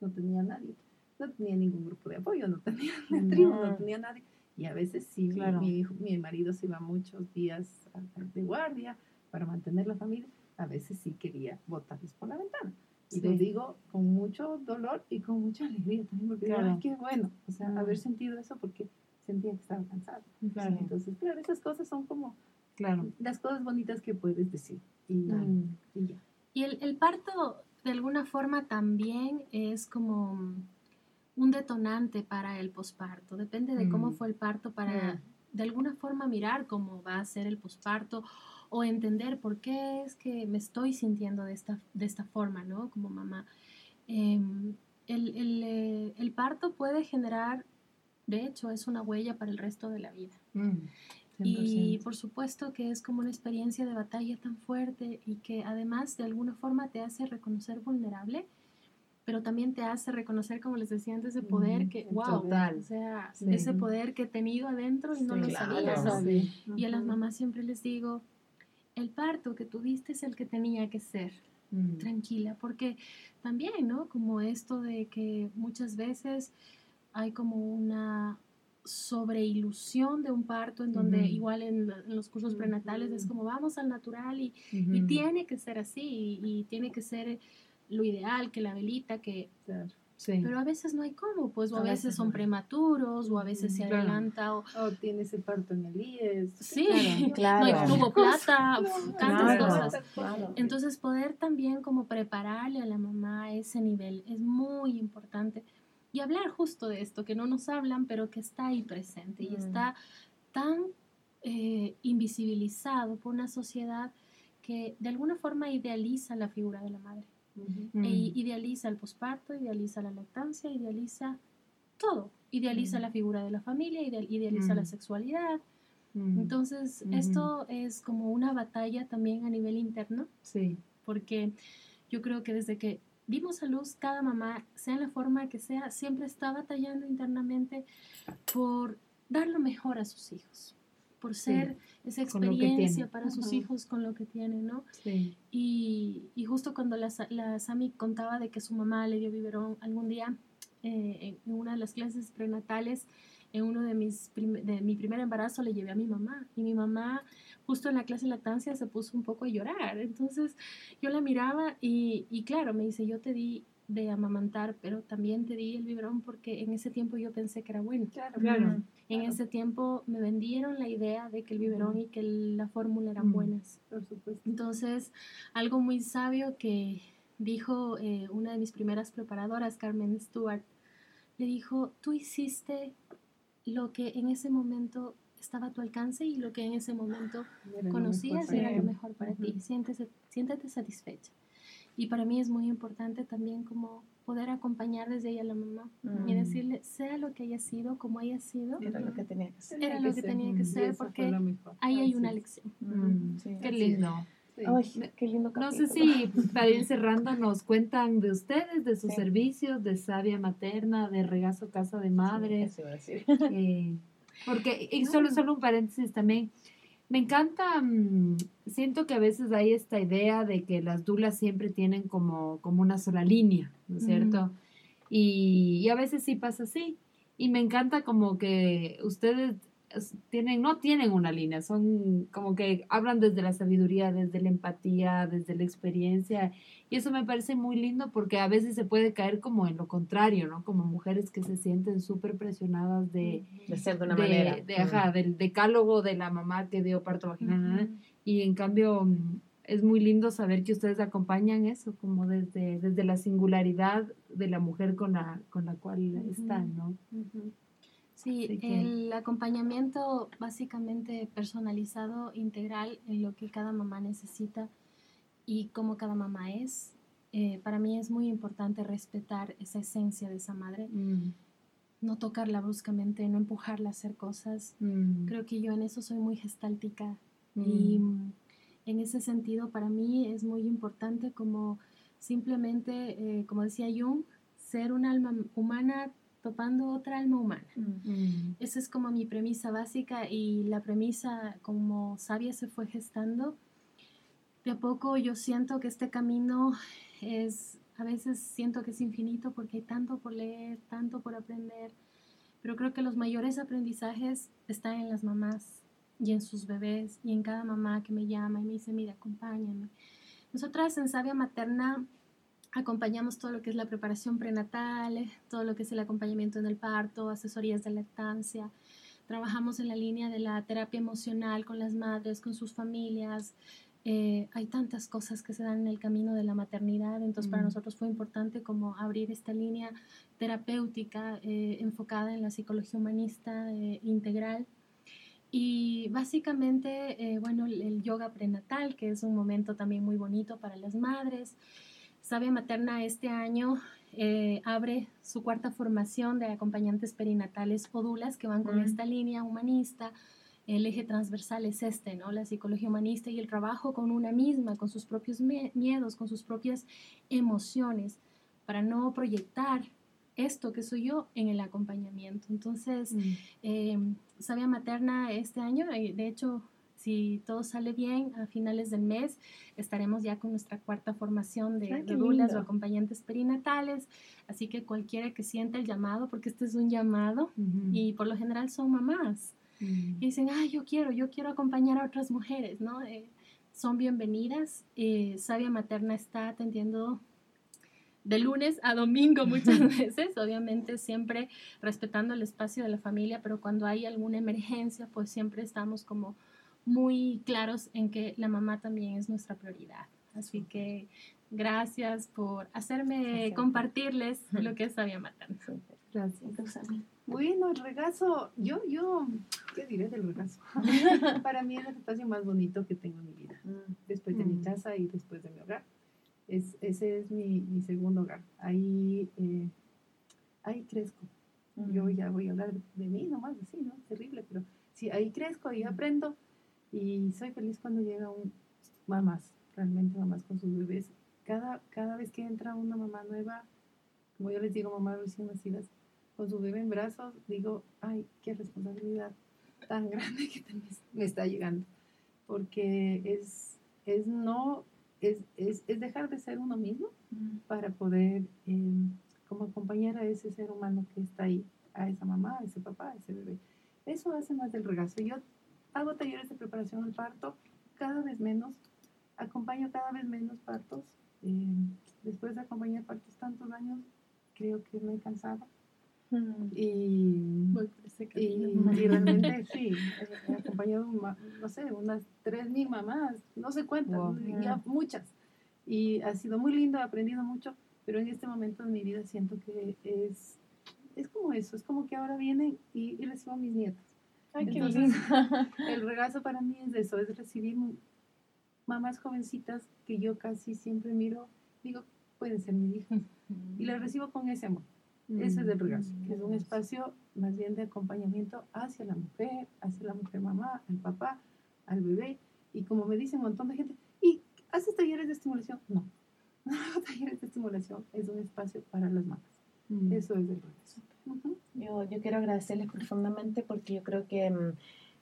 no tenía nadie, no tenía ningún grupo de apoyo, no tenía [LAUGHS] No. tribu, no tenía nadie. Y a veces sí, mi- Claro. mi, hijo, mi marido se iba muchos días de guardia para mantener la familia, a veces sí quería botarles por la ventana. Y lo Sí. digo con mucho dolor y con mucha alegría también, porque Claro. "Ay, qué bueno, o sea, Mm. haber sentido eso porque sentía que estaba cansada. claro, Entonces, claro, esas cosas son como claro. las cosas bonitas que puedes decir. Y, Mm. y ya. Y el, el parto, de alguna forma, también es como un detonante para el posparto. Depende de cómo Mm. fue el parto para, de alguna forma, mirar cómo va a ser el posparto o entender por qué es que me estoy sintiendo de esta, de esta forma, ¿no? Como mamá. Em, el, el, eh, el parto puede generar, de hecho, es una huella para el resto de la vida. Mm, Y 100%. por supuesto que es como una experiencia de batalla tan fuerte y que además de alguna forma te hace reconocer vulnerable, pero también te hace reconocer, como les decía antes, ese poder que, wow, total. o sea, Sí. ese poder que he tenido adentro y no Sí, lo claro. sabía. ¿no? Sí. Y a las mamás siempre les digo, el parto que tuviste es el que tenía que ser Mm, tranquila, porque también, ¿no? Como esto de que muchas veces hay como una sobreilusión de un parto en donde Ujú. igual en, en los cursos prenatales es como vamos al natural y, y ujú. tiene que ser así y, y tiene que ser lo ideal, que la velita, que... Claro. Sí. Pero a veces no hay cómo, pues o a, A veces, veces son no. prematuros o a veces se Claro. adelanta o... O tienes el parto en el IES. Sí, Claro. [LAUGHS] no hay tubo plata, [LAUGHS] No, uf, no, tantas claro. cosas. Claro. Entonces poder también como prepararle a la mamá a ese nivel es muy importante. Y hablar justo de esto, que no nos hablan, pero que está ahí presente y Mm. está tan eh, invisibilizado por una sociedad que de alguna forma idealiza la figura de la madre. Ujú. Mm, E idealiza el posparto, idealiza la lactancia, idealiza todo. Idealiza Mm. la figura de la familia, ideal- idealiza la Mm. sexualidad. mm, Entonces, esto es como una batalla también a nivel interno sí. porque yo creo que desde que dimos a luz, cada mamá, sea en la forma que sea, siempre está batallando internamente por dar lo mejor a sus hijos, por ser esa experiencia para sus hijos con lo que tienen, ¿no? Sí. Y, y justo cuando la, la Sami contaba de que su mamá le dio biberón algún día eh, en una de las clases prenatales, en uno de mis prim- de mi primer embarazo le llevé a mi mamá y mi mamá justo en la clase de lactancia se puso un poco a llorar. Entonces yo la miraba y, y claro, me dice, yo te di de amamantar, pero también te di el biberón porque en ese tiempo yo pensé que era bueno. Claro, Claro. En Claro. ese tiempo me vendieron la idea de que el biberón y que la fórmula eran Mm. buenas. por supuesto. Entonces, algo muy sabio que dijo eh, una de mis primeras preparadoras, Carmen Stewart, le dijo, tú hiciste lo que en ese momento estaba a tu alcance y lo que en ese momento Era lo conocías era lo mejor para ti. Siéntese- siéntete satisfecha. Y para mí es muy importante también como poder acompañar desde ella a la mamá y Mm. decirle, sea lo que haya sido, como haya sido, Era lo que tenía que ser. era lo que tenía que Mm. Sí, ser porque lo mejor. ahí hay una lección. Mm, Sí. Qué lindo. Sí. Ay, qué lindo No sé capítulo. si para ir cerrando nos cuentan de ustedes, de sus Sí. servicios, de Sabia Materna, de Regazo Casa de Madres. Eso iba a decir. eh, porque, y solo, solo un paréntesis también, me encanta, mm, siento que a veces hay esta idea de que las dulas siempre tienen como, como una sola línea, ¿no es cierto? Y, y a veces sí pasa así. Y me encanta como que ustedes es- tienen, no tienen una línea, son como que hablan desde la sabiduría, desde la empatía, desde la experiencia. Y eso me parece muy lindo porque a veces se puede caer como en lo contrario, ¿no? Como mujeres que se sienten súper presionadas de, De ser de una de- manera. de, ajá, del decálogo de la mamá que dio parto vaginal. Y en cambio, mm, es muy lindo saber que ustedes acompañan eso, como desde, desde la singularidad de la mujer con la, con la cual están, ¿no? Sí, que- el acompañamiento básicamente personalizado, integral en lo que cada mamá necesita y cómo cada mamá es. Eh, para mí es muy importante respetar esa esencia de esa madre, Mm, no tocarla bruscamente, no empujarla a hacer cosas. mm, Creo que yo en eso soy muy gestáltica mm, y mm, en ese sentido para mí es muy importante como simplemente, eh, como decía Jung, ser un alma humana topando otra alma humana. mm, Esa es como mi premisa básica y la premisa como sabia se fue gestando. De a poco yo siento que este camino es, a veces siento que es infinito porque hay tanto por leer, tanto por aprender, pero creo que los mayores aprendizajes están en las mamás y en sus bebés y en cada mamá que me llama y me dice, mira, acompáñame. Nosotras en Sabia Materna acompañamos todo lo que es la preparación prenatal, todo lo que es el acompañamiento en el parto, asesorías de lactancia. Trabajamos en la línea de la terapia emocional con las madres, con sus familias. Eh, hay tantas cosas que se dan en el camino de la maternidad, entonces para Mm. nosotros fue importante como abrir esta línea terapéutica eh, enfocada en la psicología humanista eh, integral. Y básicamente, eh, bueno, el yoga prenatal, que es un momento también muy bonito para las madres. Sabia Materna este año eh, abre su cuarta formación de acompañantes perinatales odulas que van con esta línea humanista. El eje transversal es este, ¿no? La psicología humanista y el trabajo con una misma, con sus propios mie- miedos, con sus propias emociones, para no proyectar esto que soy yo en el acompañamiento. Entonces, mm. eh, Sabia Materna este año, eh, de hecho, si todo sale bien, a finales del mes estaremos ya con nuestra cuarta formación de, Ay, de dulas o acompañantes perinatales. Así que cualquiera que sienta el llamado, porque este es un llamado, Ujú. y por lo general son mamás Mm. y dicen, ay, yo quiero, yo quiero acompañar a otras mujeres, ¿no? Eh, son bienvenidas. Eh, Sabia Materna está atendiendo de lunes a domingo [LAUGHS] muchas veces, obviamente siempre respetando el espacio de la familia, pero cuando hay alguna emergencia, pues siempre estamos como muy claros en que la mamá también es nuestra prioridad. Así que gracias por hacerme Gracias. compartirles [LAUGHS] lo que es Sabia Materna. Gracias. Bueno, el regazo, yo, yo, ¿qué diré del regazo? [LAUGHS] Para mí es el espacio más bonito que tengo en mi vida, después de mi Mm. casa y después de mi hogar. Es, ese es mi, mi segundo hogar. Ahí, eh, ahí crezco. Yo ya voy a hablar de mí nomás, así, ¿no? Terrible, pero sí, ahí crezco, ahí aprendo y soy feliz cuando llega un mamás, realmente mamás con sus bebés. Cada, cada vez que entra una mamá nueva, como yo les digo, mamás recién nacidas, con su bebé en brazos, digo, ay, qué responsabilidad tan [LAUGHS] grande que me está llegando. Porque es, es no, es, es, es dejar de ser uno mismo para poder eh, como acompañar a ese ser humano que está ahí, a esa mamá, a ese papá, a ese bebé. Eso hace más del regazo. Yo hago talleres de preparación al parto cada vez menos, acompaño cada vez menos partos. eh, después de acompañar partos tantos años, creo que me he cansado. Y, Voy por ese y, [LAUGHS] realmente sí, he, he acompañado, no sé, unas 3.000 mamás, no sé cuántas, Wow. ya muchas. Y ha sido muy lindo, he aprendido mucho, pero en este momento de mi vida siento que es, es como eso, es como que ahora vienen y, y recibo a mis nietos. Ay, Entonces. [LAUGHS] El [LAUGHS] regazo para mí es eso, es recibir mamás jovencitas que yo casi siempre miro, digo, pueden ser mi hija, y las recibo con ese amor. Ese es el regazo, que es un espacio más bien de acompañamiento hacia la mujer, hacia la mujer mamá, al papá, al bebé. Y como me dice un montón de gente, ¿y haces talleres de estimulación? No, [LAUGHS] no hago talleres de estimulación, es un espacio para las mamás. Mm. Eso es el regazo. Yo, yo quiero agradecerles profundamente porque yo creo que, mm,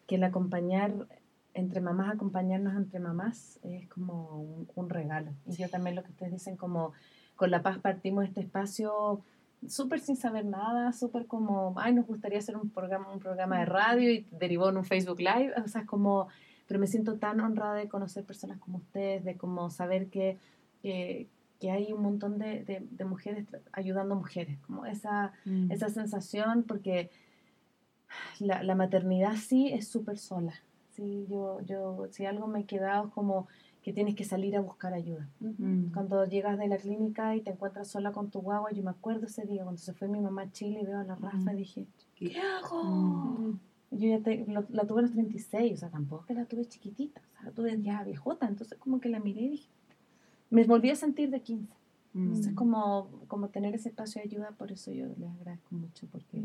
que el acompañar entre mamás, acompañarnos entre mamás es como un, un regalo. Y yo también lo que ustedes dicen, como con La Paz partimos este espacio súper sin saber nada, súper como, ay, nos gustaría hacer un programa, un programa de radio y derivó en un Facebook Live. O sea, es como, pero me siento tan honrada de conocer personas como ustedes, de como saber que, que, que hay un montón de, de, de mujeres ayudando a mujeres, como esa Mm. esa sensación porque la, la maternidad sí es súper sola, Sí, yo, yo, si algo me he quedado es como que tienes que salir a buscar ayuda. Cuando llegas de la clínica y te encuentras sola con tu guagua, yo me acuerdo ese día cuando se fue mi mamá a Chile y veo a la Rafa y dije, ¿qué hago? Mm. Yo ya te- lo- la tuve a los 36, o sea, tampoco que la tuve chiquitita, o sea, la tuve ya viejota, entonces como que la miré y dije, me volví a sentir de 15. Entonces como, como tener ese espacio de ayuda, por eso yo les agradezco mucho, porque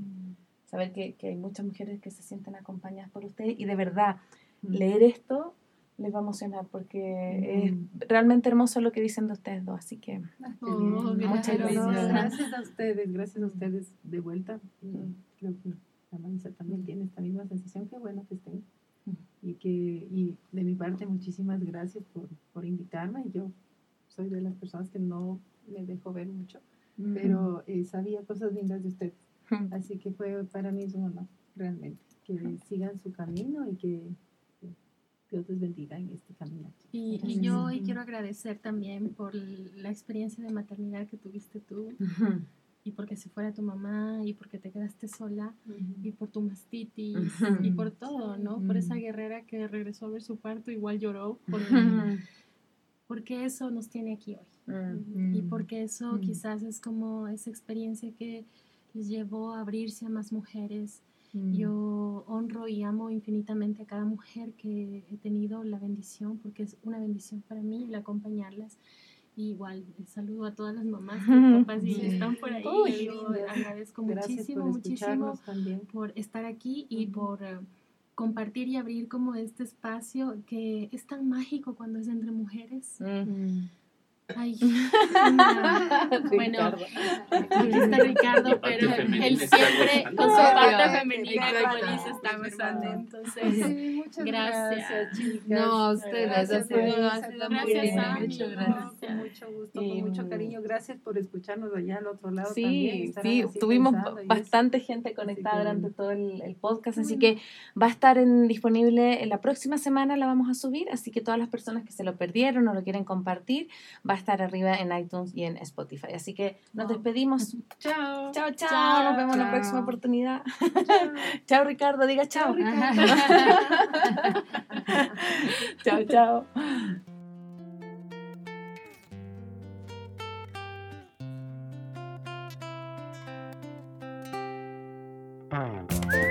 saber que, que hay muchas mujeres que se sienten acompañadas por ustedes y de verdad, leer esto les va a emocionar porque es realmente hermoso lo que dicen de ustedes dos, así que Oh, bien. muchas gracias. gracias a ustedes, gracias a ustedes de vuelta. Mm, Creo que la Marisa también tiene esta misma sensación. Qué bueno que estén. Y que y de mi parte, muchísimas gracias por, por invitarme. Yo soy de las personas que no me dejo ver mucho, pero eh, sabía cosas lindas de ustedes. Así que fue para mí es un honor, realmente. Que sigan su camino y que, que Dios les bendiga en este camino. Y, yo hoy quiero agradecer también por la experiencia de maternidad que tuviste tú y porque se fuera tu mamá y porque te quedaste sola y por tu mastitis y por todo, ¿no? Por esa guerrera que regresó a ver su parto, igual lloró porque, porque eso nos tiene aquí hoy. Y porque eso Mm. quizás es como esa experiencia que les llevó a abrirse a más mujeres. Mm. Yo honro y amo infinitamente a cada mujer que he tenido la bendición, porque es una bendición para mí el acompañarlas. Y igual, saludo a todas las mamás [LAUGHS] y papás Sí. están por ahí. Uy, yo agradezco Gracias muchísimo, por muchísimo también. por estar aquí y por eh, compartir y abrir como este espacio que es tan mágico cuando es entre mujeres. Ay, [LAUGHS] una- bueno, aquí está Ricardo, pero él siempre con su parte femenina, como dice, está gozando. Sí, Entonces, muchas gracias. gracias, chicas. No, a ustedes, Gracias, ha sido, ha sido muy. Ami. Muchas gracias. Con mucho gusto, Y, con mucho mm, cariño. Gracias por escucharnos allá al otro lado Sí, también. sí, tuvimos bastante gente conectada que durante bueno. todo el, el podcast, así Bueno. que va a estar en- disponible en la próxima semana, la vamos a subir, así que todas las personas que se lo perdieron o lo quieren compartir, va a estar arriba en iTunes y en Spotify. Así que nos despedimos. [LAUGHS] Chao. Chao, chao, Chao. nos vemos en la Chao. próxima oportunidad. chao, [LAUGHS] Ricardo, diga chao. chao, [LAUGHS] chao. Ah.